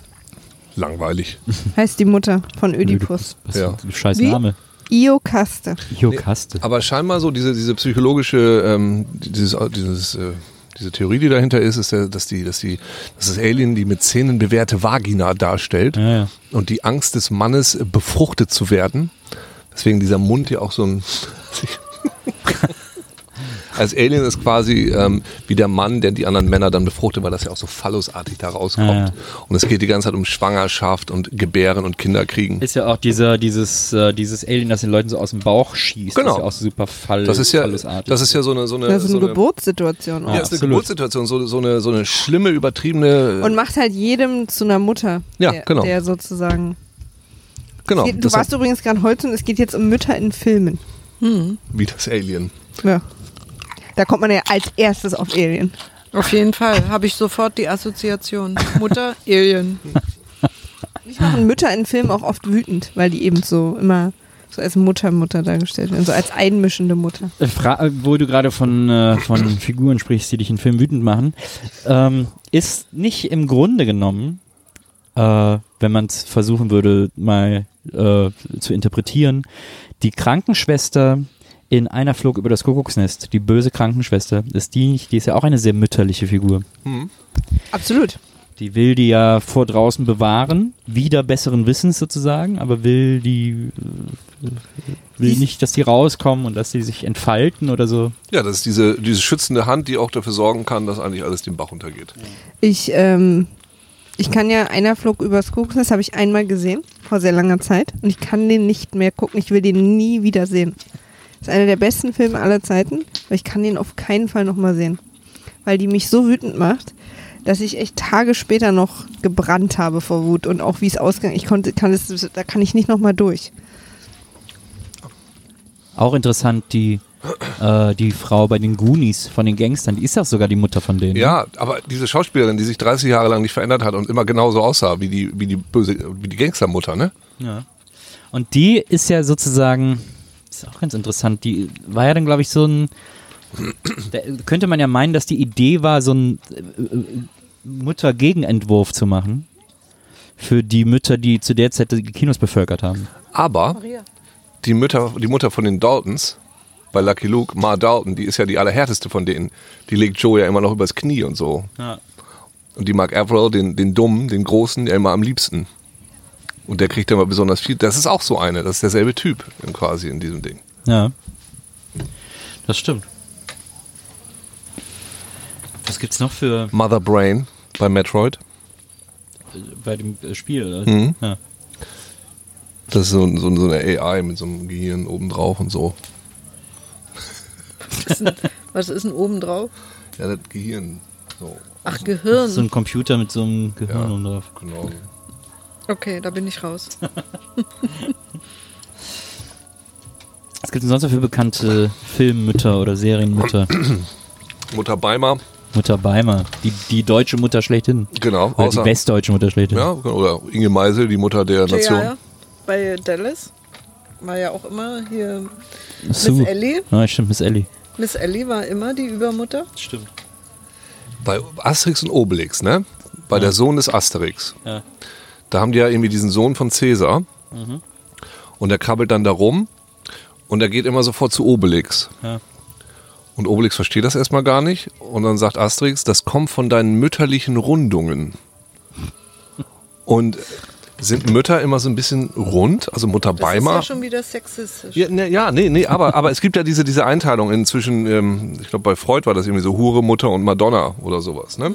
langweilig. heißt die Mutter von Ödipus. Was Ja. für ein scheiß Wie? Name. Iokaste. Iokaste. Aber scheinbar so diese, diese psychologische, ähm, dieses, dieses, äh, diese Theorie, die dahinter ist, ist, ja, dass die, dass die, dass das Alien die mit Zähnen bewehrte Vagina darstellt Ja, ja. und die Angst des Mannes, äh, befruchtet zu werden. Deswegen dieser Mund ja auch so ein. Als Alien ist quasi ähm, wie der Mann, der die anderen Männer dann befruchtet, weil das ja auch so phallusartig da rauskommt. Ja, ja. Und es geht die ganze Zeit um Schwangerschaft und Gebären und Kinderkriegen. Ist ja auch dieser, dieses, äh, dieses Alien, das den Leuten so aus dem Bauch schießt. Genau. Das ist ja auch super fall, Das ist ja, phallusartig. das ist ja so eine, so eine, Das ist so eine eine Geburtssituation. Ja, auch. ist eine. Geburtssituation, so, so, eine, so eine schlimme, übertriebene. Und macht halt jedem zu einer Mutter. Ja, der, genau. Der sozusagen. genau, du das warst übrigens gerade heute und es geht jetzt um Mütter in Filmen. wie das Alien. Ja. Da kommt man ja als erstes auf Alien. Auf jeden Fall habe ich sofort die Assoziation. Mutter, Alien. Mich machen Mütter in Filmen auch oft wütend, weil die eben so immer so als Mutter, Mutter dargestellt werden. So als einmischende Mutter. Äh, Fra wo du gerade von, äh, von Figuren sprichst, die dich in Filmen wütend machen, ähm, ist nicht im Grunde genommen, äh, wenn man es versuchen würde, mal äh, zu interpretieren, die Krankenschwester in einer flog über das Kuckucksnest, die böse Krankenschwester, ist die, die ist ja auch eine sehr mütterliche Figur. Absolut. Die will die ja vor draußen bewahren, wieder besseren Wissens sozusagen, aber will die äh, will nicht, dass die rauskommen und dass die sich entfalten oder so. Ja, das ist diese, diese schützende Hand, die auch dafür sorgen kann, dass eigentlich alles den Bach runtergeht. Ich, ähm, ich kann ja, einer flog übers Kuckucksnest, habe ich einmal gesehen, vor sehr langer Zeit. Und ich kann den nicht mehr gucken. Ich will den nie wieder sehen. Das ist einer der besten Filme aller Zeiten, aber ich kann den auf keinen Fall nochmal sehen. Weil die mich so wütend macht, dass ich echt Tage später noch gebrannt habe vor Wut und auch wie es ausgegangen Ich konnte, kann es, da kann ich nicht nochmal durch. Auch interessant, die, äh, die Frau bei den Goonies von den Gangstern, die ist ja sogar die Mutter von denen. ne? Ja, aber diese Schauspielerin, die sich 30 Jahre lang nicht verändert hat und immer genauso aussah wie die, wie die böse, wie die Gangstermutter, ne? Ja. Und die ist ja sozusagen, ist auch ganz interessant, die war ja dann, glaube ich, so ein, da könnte man ja meinen, dass die Idee war, so ein äh, äh, Mutter-Gegenentwurf zu machen. Für die Mütter, die zu der Zeit die Kinos bevölkert haben. Aber die Mütter, die Mutter von den Daltons, bei Lucky Luke, Ma Dalton, die ist ja die allerhärteste von denen. Die legt Joe ja immer noch übers Knie und so. Ja. Und die mag Avril, den, den Dummen, den Großen, ja immer am liebsten. Und der kriegt immer besonders viel. Das ist auch so eine. Das ist derselbe Typ quasi in diesem Ding. Ja. Das stimmt. Was gibt's noch für Mother Brain bei Metroid. bei dem äh, Spiel? Oder? Mhm. Ja. Das ist so, so, so eine AI mit so einem Gehirn obendrauf und so. Was ist denn oben drauf? Ja, das Gehirn. So, Ach, Gehirn. So ein Computer mit so einem Gehirn Ja. oben drauf. genau. Okay, da bin ich raus. Was gibt es sonst noch für bekannte Filmmütter oder Serienmütter? Mutter Beimer, Mutter Beimer, die, die deutsche Mutter schlechthin. genau. Oder die Außer, westdeutsche Mutter schlechthin. ja, oder Inge Meisel, die Mutter der Nation. Ja, ja. Bei Dallas war ja auch immer hier Sue. Miss Ellie. Ja, stimmt, Miss Ellie. Miss Ellie war immer die Übermutter. Stimmt. Bei Asterix und Obelix, ne? Bei der Sohn des Asterix. Ja. Da haben die ja irgendwie diesen Sohn von Cäsar. Und der krabbelt dann da rum. Und er geht immer sofort zu Obelix. Ja. Und Obelix versteht das erstmal gar nicht. Und dann sagt Asterix, das kommt von deinen mütterlichen Rundungen. Und sind Mütter immer so ein bisschen rund? Also Mutter Das Beimer. ist ja schon wieder sexistisch. Ja, ne, ja, nee, nee, aber, aber es gibt ja diese, diese Einteilung inzwischen, ähm, ich glaube bei Freud war das irgendwie so Hure, Mutter und Madonna oder sowas, ne?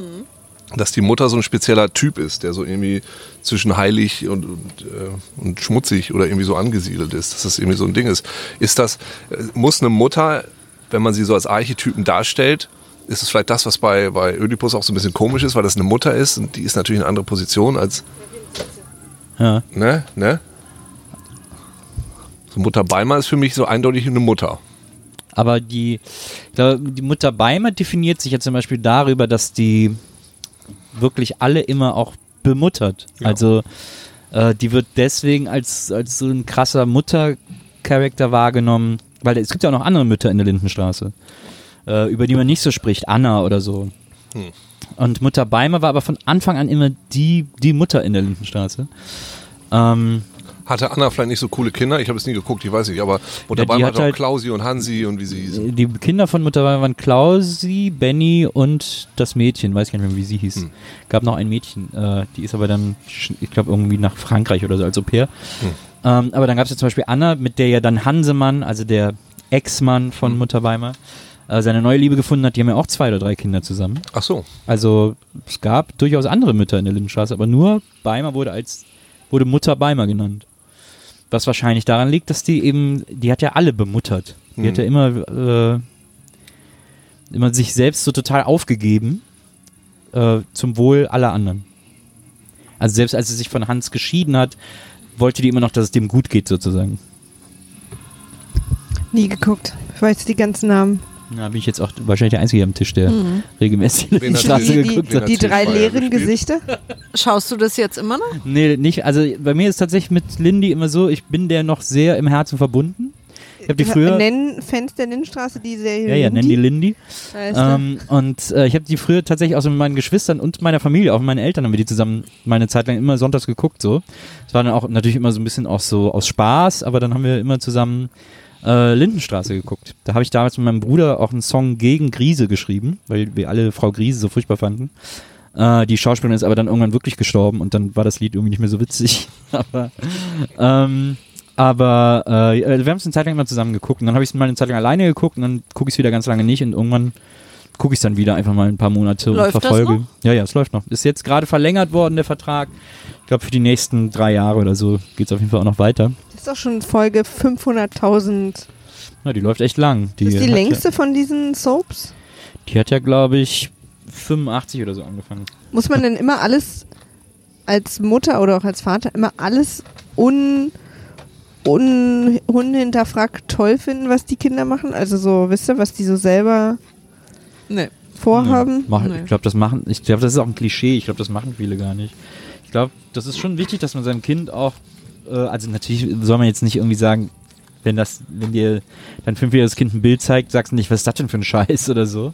Dass die Mutter so ein spezieller Typ ist, der so irgendwie zwischen heilig und, und, äh, und schmutzig oder irgendwie so angesiedelt ist, dass das irgendwie so ein Ding ist. Ist das, äh, muss eine Mutter, wenn man sie so als Archetypen darstellt, ist es vielleicht das, was bei, bei Ödipus auch so ein bisschen komisch ist, weil das eine Mutter ist und die ist natürlich eine andere Position als, Ja. ne, ne? So Mutter Beimer ist für mich so eindeutig eine Mutter. Aber die, die Mutter Beimer definiert sich ja zum Beispiel darüber, dass die wirklich alle immer auch bemuttert. Ja. Also äh, die wird deswegen als, als so ein krasser Muttercharakter wahrgenommen, weil es gibt ja auch noch andere Mütter in der Lindenstraße, äh, über die man nicht so spricht, Anna oder so. Und Mutter Beimer war aber von Anfang an immer die, die Mutter in der Lindenstraße. Ähm, Hatte Anna vielleicht nicht so coole Kinder? Ich habe es nie geguckt, ich weiß nicht, aber Mutter Ja, hatte auch halt- Klausi und Hansi und wie sie hießen. Die Kinder von Mutter Beimer waren Klausi, Benny und das Mädchen, weiß ich gar nicht mehr, wie sie hieß. Hm. Gab noch ein Mädchen, äh, die ist aber dann, ich glaube, irgendwie nach Frankreich oder so als Au pair. Hm. Ähm, aber dann gab es ja zum Beispiel Anna, mit der ja dann Hansemann, also der Ex-Mann von Hm. Mutter Beimer, äh, seine neue Liebe gefunden hat. Die haben ja auch zwei oder drei Kinder zusammen. Ach so. Also es gab durchaus andere Mütter in der Lindenstraße, aber nur Beimer wurde als wurde Mutter Beimer genannt. Was wahrscheinlich daran liegt, dass die eben, die hat ja alle bemuttert. Die Mhm. hat ja immer, äh, immer sich selbst so total aufgegeben äh, zum Wohl aller anderen. Also selbst als sie sich von Hans geschieden hat, wollte die immer noch, dass es dem gut geht sozusagen. Nie geguckt. Ich weiß die ganzen Namen. Da bin ich jetzt auch wahrscheinlich der Einzige am Tisch, der regelmäßig die Wen hat Straße die, geguckt die, hat. die drei leeren. Gesichter. Schaust du das jetzt immer noch? Nee, nicht. Also bei mir ist tatsächlich mit Lindy immer so, ich bin der noch sehr im Herzen verbunden. Ich habe die früher. Nennen Fans der Lindenstraße die Serie ja, ja, nennen die Lindy. Ähm, und äh, ich habe die früher tatsächlich auch so mit meinen Geschwistern und meiner Familie, auch mit meinen Eltern haben wir die zusammen meine Zeit lang immer sonntags geguckt so. Es war dann auch natürlich immer so ein bisschen auch so aus Spaß, aber dann haben wir immer zusammen äh, Lindenstraße geguckt. Da habe ich damals mit meinem Bruder auch einen Song gegen Grise geschrieben, weil wir alle Frau Grise so furchtbar fanden. Äh, die Schauspielerin ist aber dann irgendwann wirklich gestorben und dann war das Lied irgendwie nicht mehr so witzig. aber ähm, aber äh, wir haben es eine Zeit lang immer zusammen geguckt und dann habe ich es mal eine Zeit lang alleine geguckt und dann gucke ich es wieder ganz lange nicht und irgendwann gucke ich es dann wieder einfach mal ein paar Monate Läuft und verfolge. Ja, ja, es läuft noch. Ist jetzt gerade verlängert worden, der Vertrag. Ich glaube, für die nächsten drei Jahre oder so geht es auf jeden Fall auch noch weiter. Das ist doch schon Folge 500.000. Ja, die läuft echt lang. Das ist die längste von diesen Soaps. Ja, die hat ja, glaube ich, 85 oder so angefangen. Muss man denn immer alles als Mutter oder auch als Vater immer alles un, un, unhinterfragt toll finden, was die Kinder machen? Also so, wisst ihr, was die so selber Nee. vorhaben? Mach, Nee. Ich glaube, das machen, ich glaube, das ist auch ein Klischee. Ich glaube, das machen viele gar nicht. Ich glaube, das ist schon wichtig, dass man seinem Kind auch, äh, also natürlich soll man jetzt nicht irgendwie sagen, wenn das, wenn dir dein fünfjähriges Kind ein Bild zeigt, sagst du nicht, was ist das denn für ein Scheiß oder so.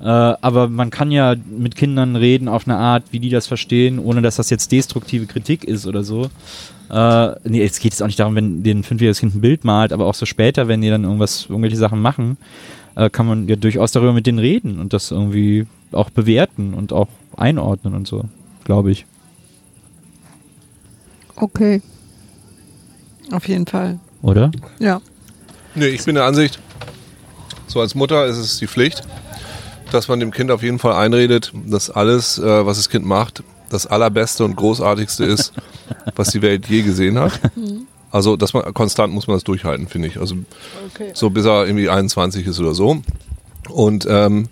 Äh, aber man kann ja mit Kindern reden auf eine Art, wie die das verstehen, ohne dass das jetzt destruktive Kritik ist oder so. Äh, nee, es geht jetzt auch nicht darum, wenn dir ein fünfjähriges Kind ein Bild malt, aber auch so später, wenn die dann irgendwas, irgendwelche Sachen machen, äh, kann man ja durchaus darüber mit denen reden und das irgendwie auch bewerten und auch einordnen und so, glaube ich. Okay. Auf jeden Fall. Oder? Ja. Nee, ich bin der Ansicht, so als Mutter ist es die Pflicht, dass man dem Kind auf jeden Fall einredet, dass alles, äh, was das Kind macht, das allerbeste und großartigste ist, was die Welt je gesehen hat. Also, dass man konstant muss man das durchhalten, finde ich. Also Okay. so bis er irgendwie 21 ist oder so. Und ähm,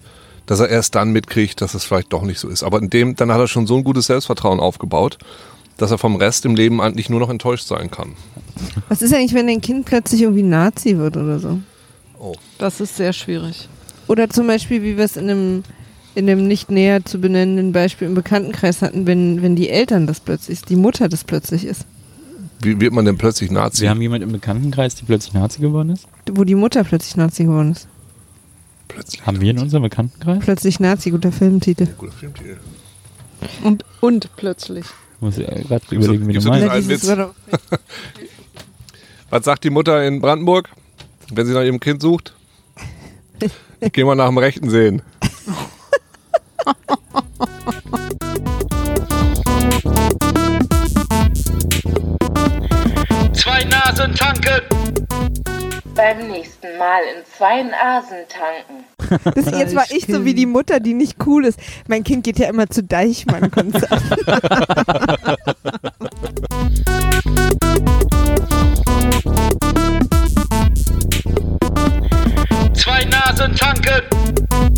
dass er erst dann mitkriegt, dass es vielleicht doch nicht so ist. Aber in dem, dann hat er schon so ein gutes Selbstvertrauen aufgebaut, dass er vom Rest im Leben eigentlich nur noch enttäuscht sein kann. Was ist eigentlich, wenn dein Kind plötzlich irgendwie Nazi wird oder so? Das ist sehr schwierig. Oder zum Beispiel, wie wir es in einem, in einem nicht näher zu benennenden Beispiel im Bekanntenkreis hatten, wenn, wenn die Eltern das plötzlich, die Mutter das plötzlich ist. Wie wird man denn plötzlich Nazi? Wir haben jemanden im Bekanntenkreis, die plötzlich Nazi geworden ist. Wo die Mutter plötzlich Nazi geworden ist. plötzlich Haben wir in unserem Bekanntenkreis? Plötzlich Nazi, guter Filmtitel. Guter Filmtitel. Und, und plötzlich. Muss ich äh, gerade überlegen, wie du meinst. Was sagt die Mutter in Brandenburg, wenn sie nach ihrem Kind sucht? Ich geh mal nach dem Rechten sehen. Zwei Nasen tanken. Beim nächsten Mal in zwei Nasen tanken. Das, jetzt war ich so wie die Mutter, die nicht cool ist. Mein Kind geht ja immer zu Deichmann-Konzerten. Zwei Nasen tanken. Zwei Nasen tanken.